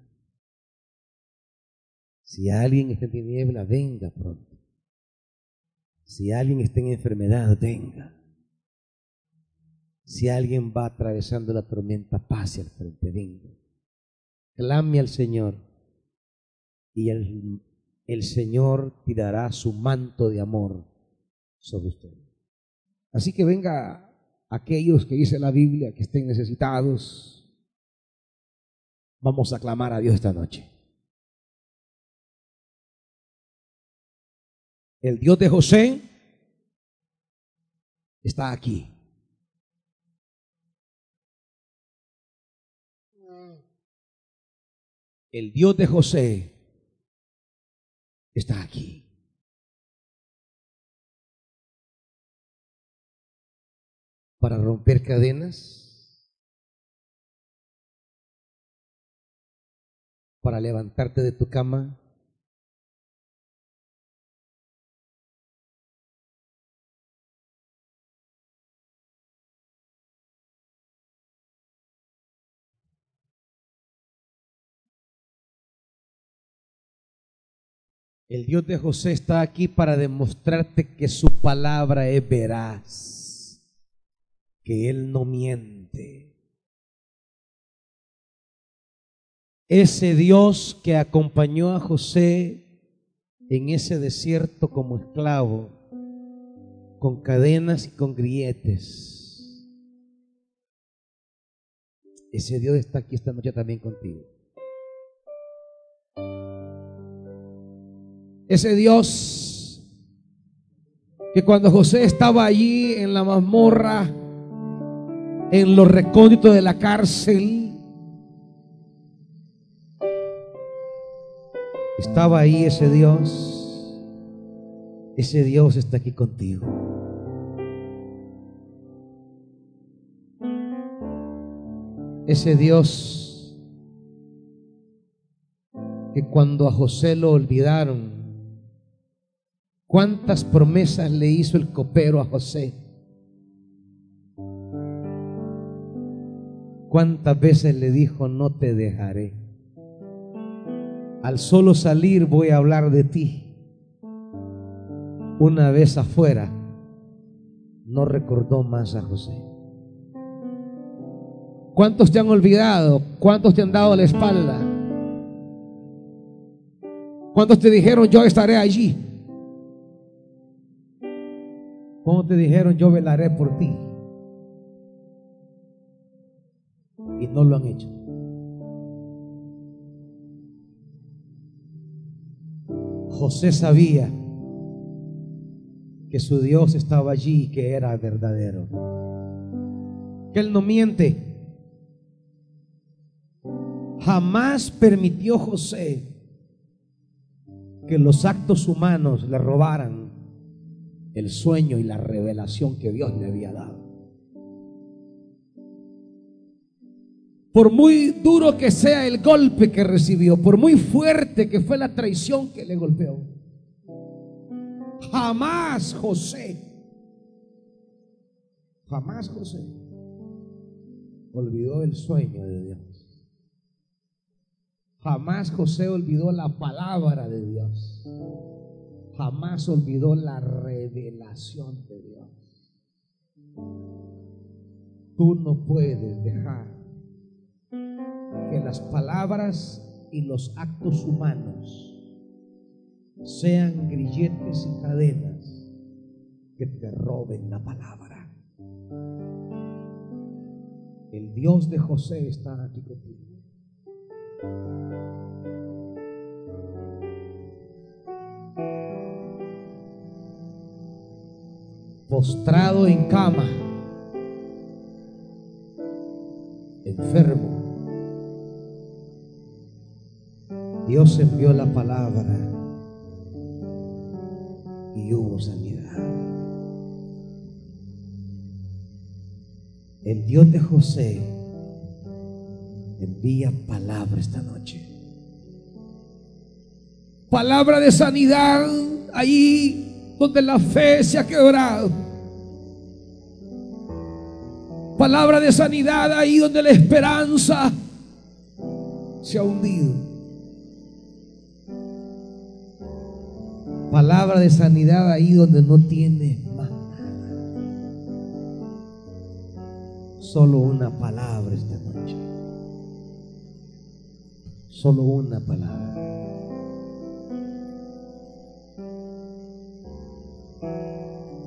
Si alguien está en tiniebla, venga pronto. Si alguien está en enfermedad, venga. Si alguien va atravesando la tormenta, pase al frente, venga. Clame al Señor y el, el Señor tirará su manto de amor sobre usted. Así que venga aquellos que dice la Biblia que estén necesitados. Vamos a clamar a Dios esta noche. El Dios de José está aquí. El Dios de José está aquí. Para romper cadenas, para levantarte de tu cama El Dios de José está aquí para demostrarte que su palabra es veraz, que Él no miente. Ese Dios que acompañó a José en ese desierto como esclavo, con cadenas y con grietes. Ese Dios está aquí esta noche también contigo. Ese Dios que cuando José estaba allí en la mazmorra, en los recónditos de la cárcel, estaba ahí ese Dios. Ese Dios está aquí contigo. Ese Dios que cuando a José lo olvidaron, ¿Cuántas promesas le hizo el copero a José? ¿Cuántas veces le dijo, no te dejaré? Al solo salir voy a hablar de ti. Una vez afuera, no recordó más a José. ¿Cuántos te han olvidado? ¿Cuántos te han dado la espalda? ¿Cuántos te dijeron yo estaré allí? ¿Cómo te dijeron yo velaré por ti? Y no lo han hecho. José sabía que su Dios estaba allí y que era verdadero. Que Él no miente. Jamás permitió José que los actos humanos le robaran el sueño y la revelación que Dios le había dado. Por muy duro que sea el golpe que recibió, por muy fuerte que fue la traición que le golpeó, jamás José, jamás José olvidó el sueño de Dios. Jamás José olvidó la palabra de Dios. Jamás olvidó la revelación de Dios. Tú no puedes dejar que las palabras y los actos humanos sean grilletes y cadenas que te roben la palabra. El Dios de José está aquí contigo. Postrado en cama, enfermo, Dios envió la palabra y hubo sanidad. El Dios de José envía palabra esta noche. Palabra de sanidad ahí donde la fe se ha quebrado. Palabra de sanidad ahí donde la esperanza se ha hundido. Palabra de sanidad ahí donde no tiene más nada. Solo una palabra esta noche. Solo una palabra.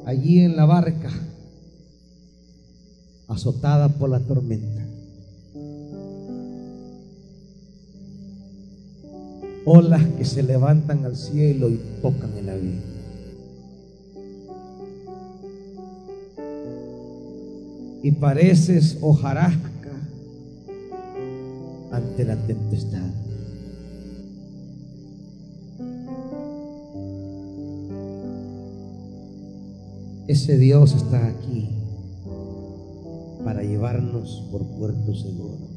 Allí en la barca, azotada por la tormenta. olas que se levantan al cielo y tocan el abismo. Y pareces hojarasca ante la tempestad. Ese Dios está aquí por puerto seguro.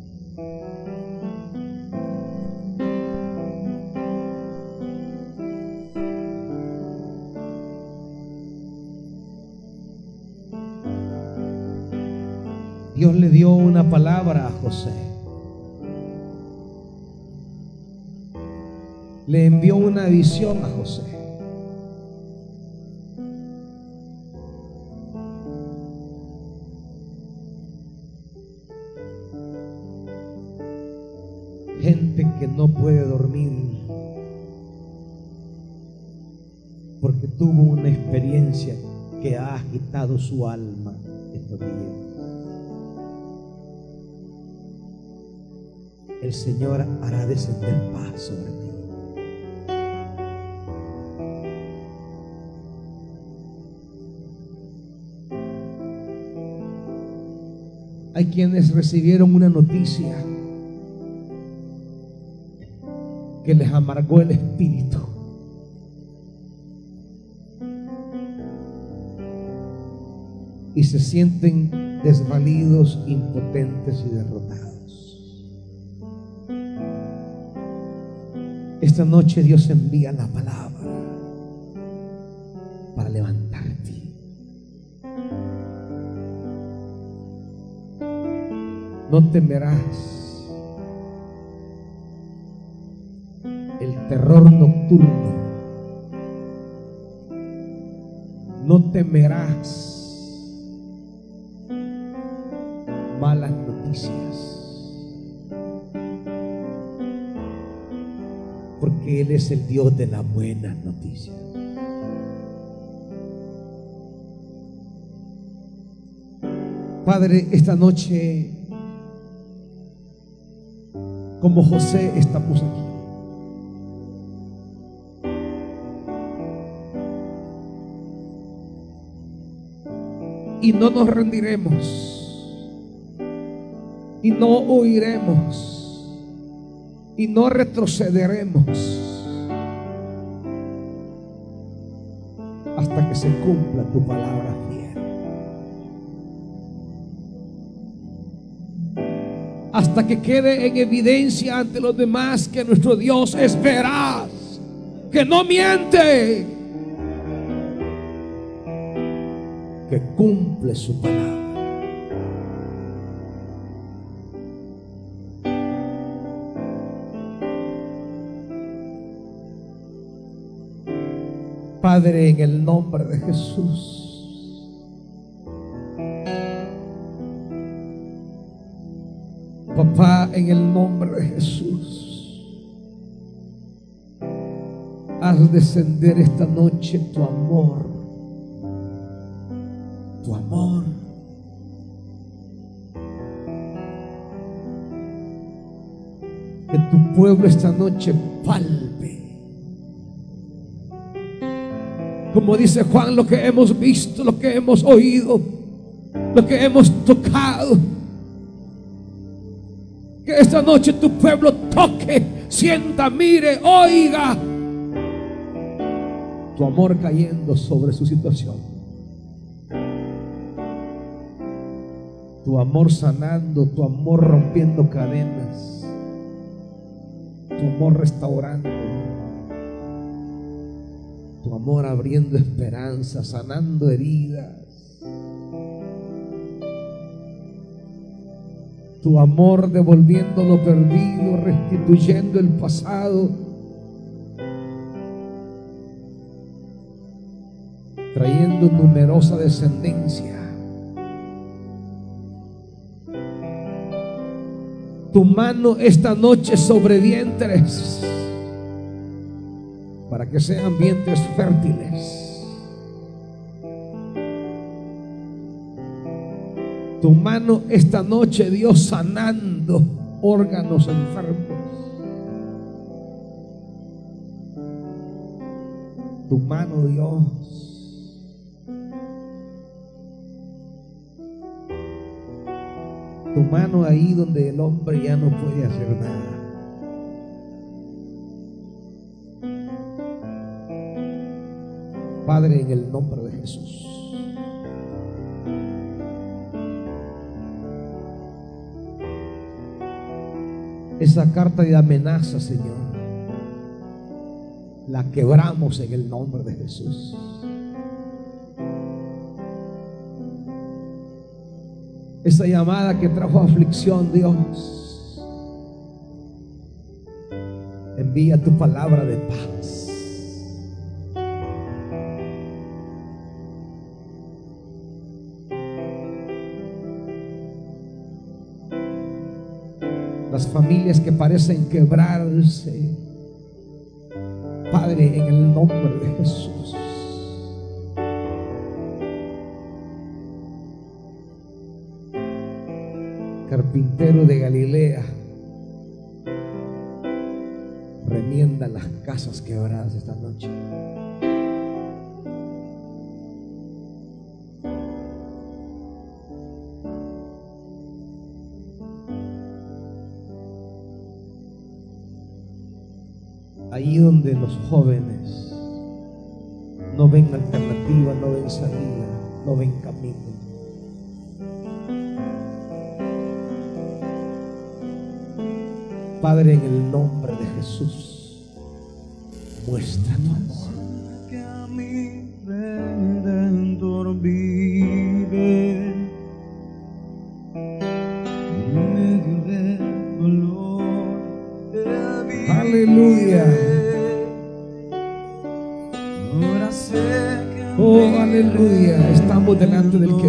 Dios le dio una palabra a José. Le envió una visión a José. Gente que no puede dormir porque tuvo una experiencia que ha agitado su alma estos días. el Señor hará descender paz sobre ti. Hay quienes recibieron una noticia que les amargó el espíritu. Y se sienten desvalidos, impotentes y derrotados. Esta noche Dios envía la palabra para levantarte. No temerás terror nocturno. No temerás malas noticias. Porque Él es el Dios de las buenas noticias. Padre, esta noche, como José, estamos aquí. Y no nos rendiremos. Y no huiremos. Y no retrocederemos. Hasta que se cumpla tu palabra fiel. hasta que quede en evidencia ante los demás que nuestro Dios es que no miente, que cumple su palabra. Padre, en el nombre de Jesús. Papá, en el nombre de Jesús, haz descender esta noche tu amor, Que tu pueblo esta noche palpe. Como dice Juan, lo que hemos visto, lo que hemos oído, lo que hemos tocado que esta noche tu pueblo toque, sienta, mire, oiga tu amor cayendo sobre su situación. Tu amor sanando, tu amor rompiendo cadenas, tu amor restaurando, tu amor abriendo esperanza, sanando heridas tu amor devolviendo lo perdido, restituyendo el pasado, trayendo numerosa descendencia. Tu mano esta noche sobre vientres, para que sean vientres fértiles tu mano esta noche, Dios, sanando órganos enfermos. Tu mano, Dios. Tu mano ahí donde el hombre ya no puede hacer nada. Padre, en el nombre de Jesús. esa carta de amenaza, Señor, la quebramos en el nombre de Jesús. Esa llamada que trajo aflicción, Dios, envía tu palabra de paz. las familias que parecen quebrarse. Padre, en el nombre de Jesús. Carpintero de Galilea, remienda las casas quebradas esta noche. ahí donde los jóvenes no ven alternativa, no ven salida, no ven camino. Padre, en el nombre de Jesús, muestra tu amor. Que a mi redentor vive en medio del dolor. Aleluya. Ahora sé oh, aleluya. Estamos delante del que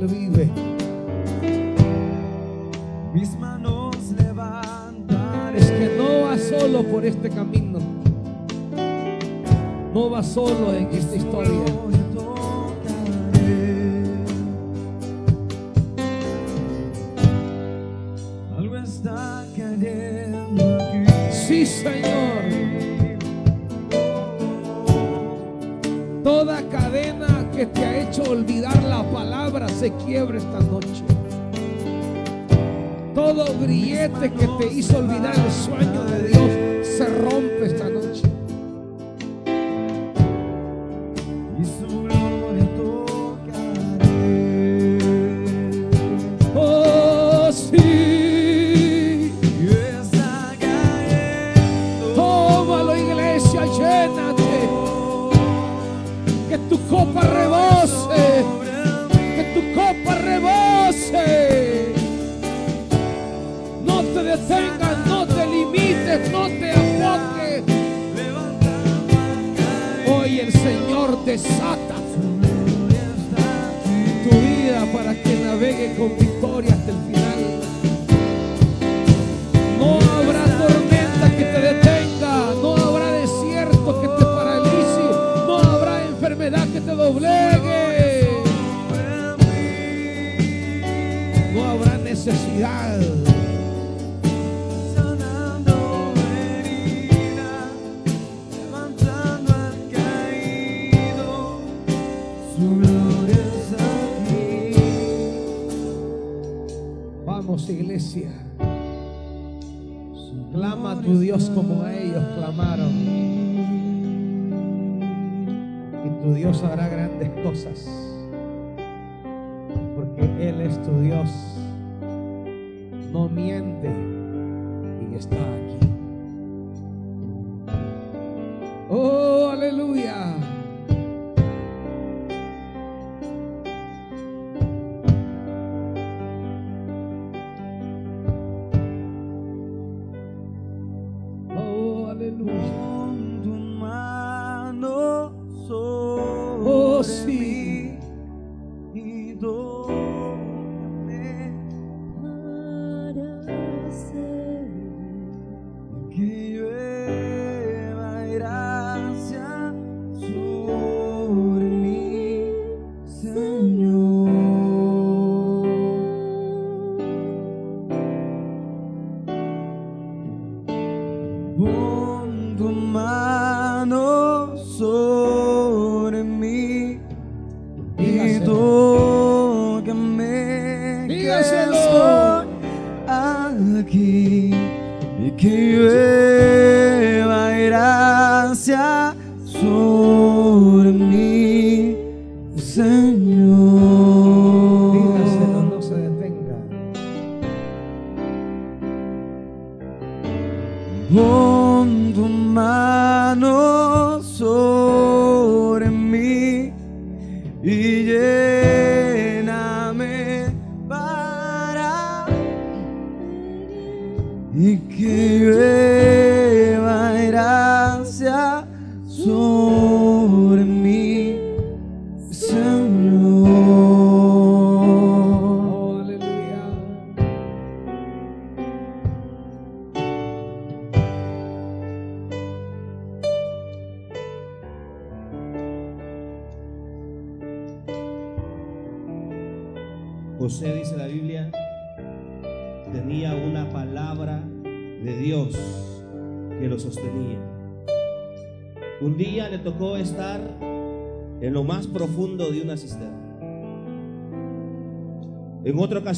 Él vive. Mis manos levantaré. Es que no solo por este camino. No va solo en esta historia. Algo está cayendo aquí. Sí, Señor. Toda cadena que te ha hecho olvidar la palabra se quiebra esta noche. Todo grillete que te hizo olvidar el sueño de Dios se rompe esta noche.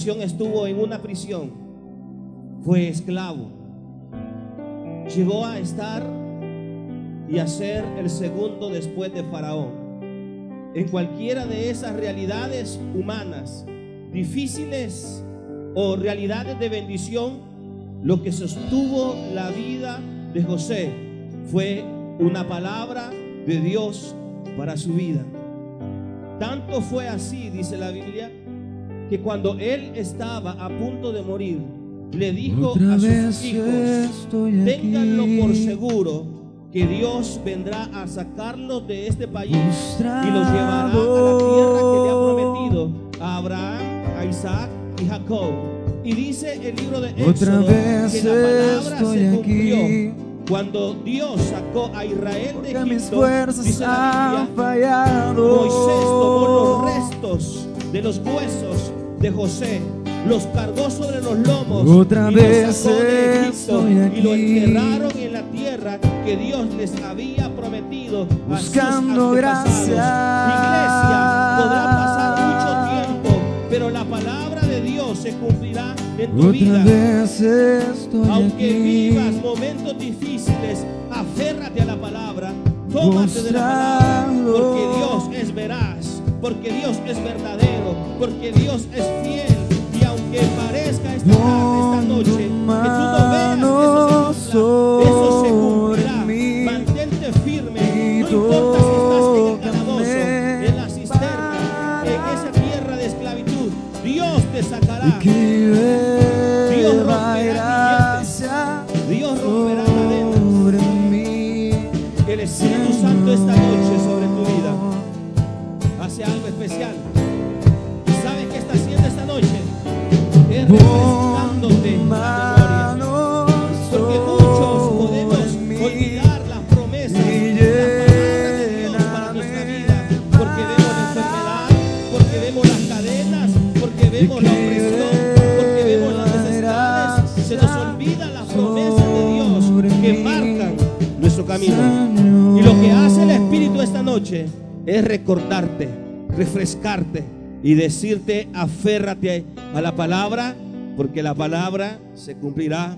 Estuvo en una prisión. Fue esclavo. Llegó a estar y a ser el segundo después de Faraón. En cualquiera de esas realidades humanas difíciles o realidades de bendición, lo que sostuvo la vida de José fue una palabra de Dios para su vida. Tanto fue así, dice la Biblia, que cuando él estaba a punto de morir, le dijo Otra a sus hijos, ténganlo por seguro que Dios vendrá a sacarlos de este país y los llevará a la tierra que le ha prometido a Abraham, a Isaac y Jacob. Y dice el libro de Éxodo que la palabra se cumplió aquí. Cuando Dios sacó a Israel de Egipto, dice la Biblia, fallado. Moisés tomó los restos de los huesos de José, los cargó sobre los lomos Otra y los vez sacó de Egipto y lo enterraron en la tierra que Dios les había prometido a Buscando gracia. Iglesia, podrá pasar mucho tiempo, pero la palabra de Dios se cumplirá en tu Otra vida. vez estoy Aunque aquí. vivas momentos difíciles, aférrate a la palabra, tómate de la palabra, porque Dios es veraz, porque Dios es verdadero, porque Dios es fiel. Y aunque parezca esta tarde, esta noche, que tú no veas eso se cumpla, eso se cumplirá. Mantente firme, no importa si estás en el calabozo, en la cisterna, en esa tierra de esclavitud, Dios te sacará. Y lo que hace el Espíritu esta noche es recordarte, refrescarte y decirte, aférrate a la palabra, porque la palabra se cumplirá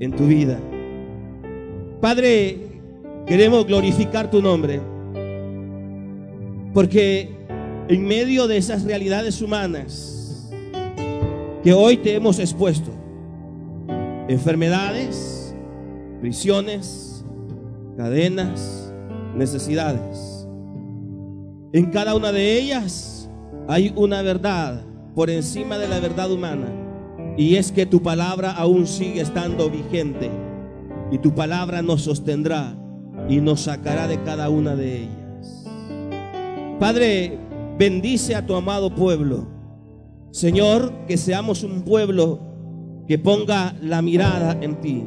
en tu vida. Padre, queremos glorificar tu nombre, porque en medio de esas realidades humanas que hoy te hemos expuesto, enfermedades, prisiones, cadenas, necesidades. En cada una de ellas hay una verdad por encima de la verdad humana. Y es que tu palabra aún sigue estando vigente. Y tu palabra nos sostendrá y nos sacará de cada una de ellas. Padre, bendice a tu amado pueblo. Señor, que seamos un pueblo que ponga la mirada en ti.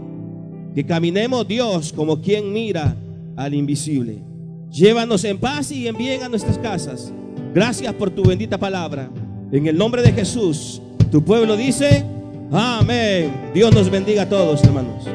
Que caminemos, Dios, como quien mira al invisible. Llévanos en paz y en bien a nuestras casas. Gracias por tu bendita palabra. En el nombre de Jesús, tu pueblo dice, amén. Dios nos bendiga a todos, hermanos.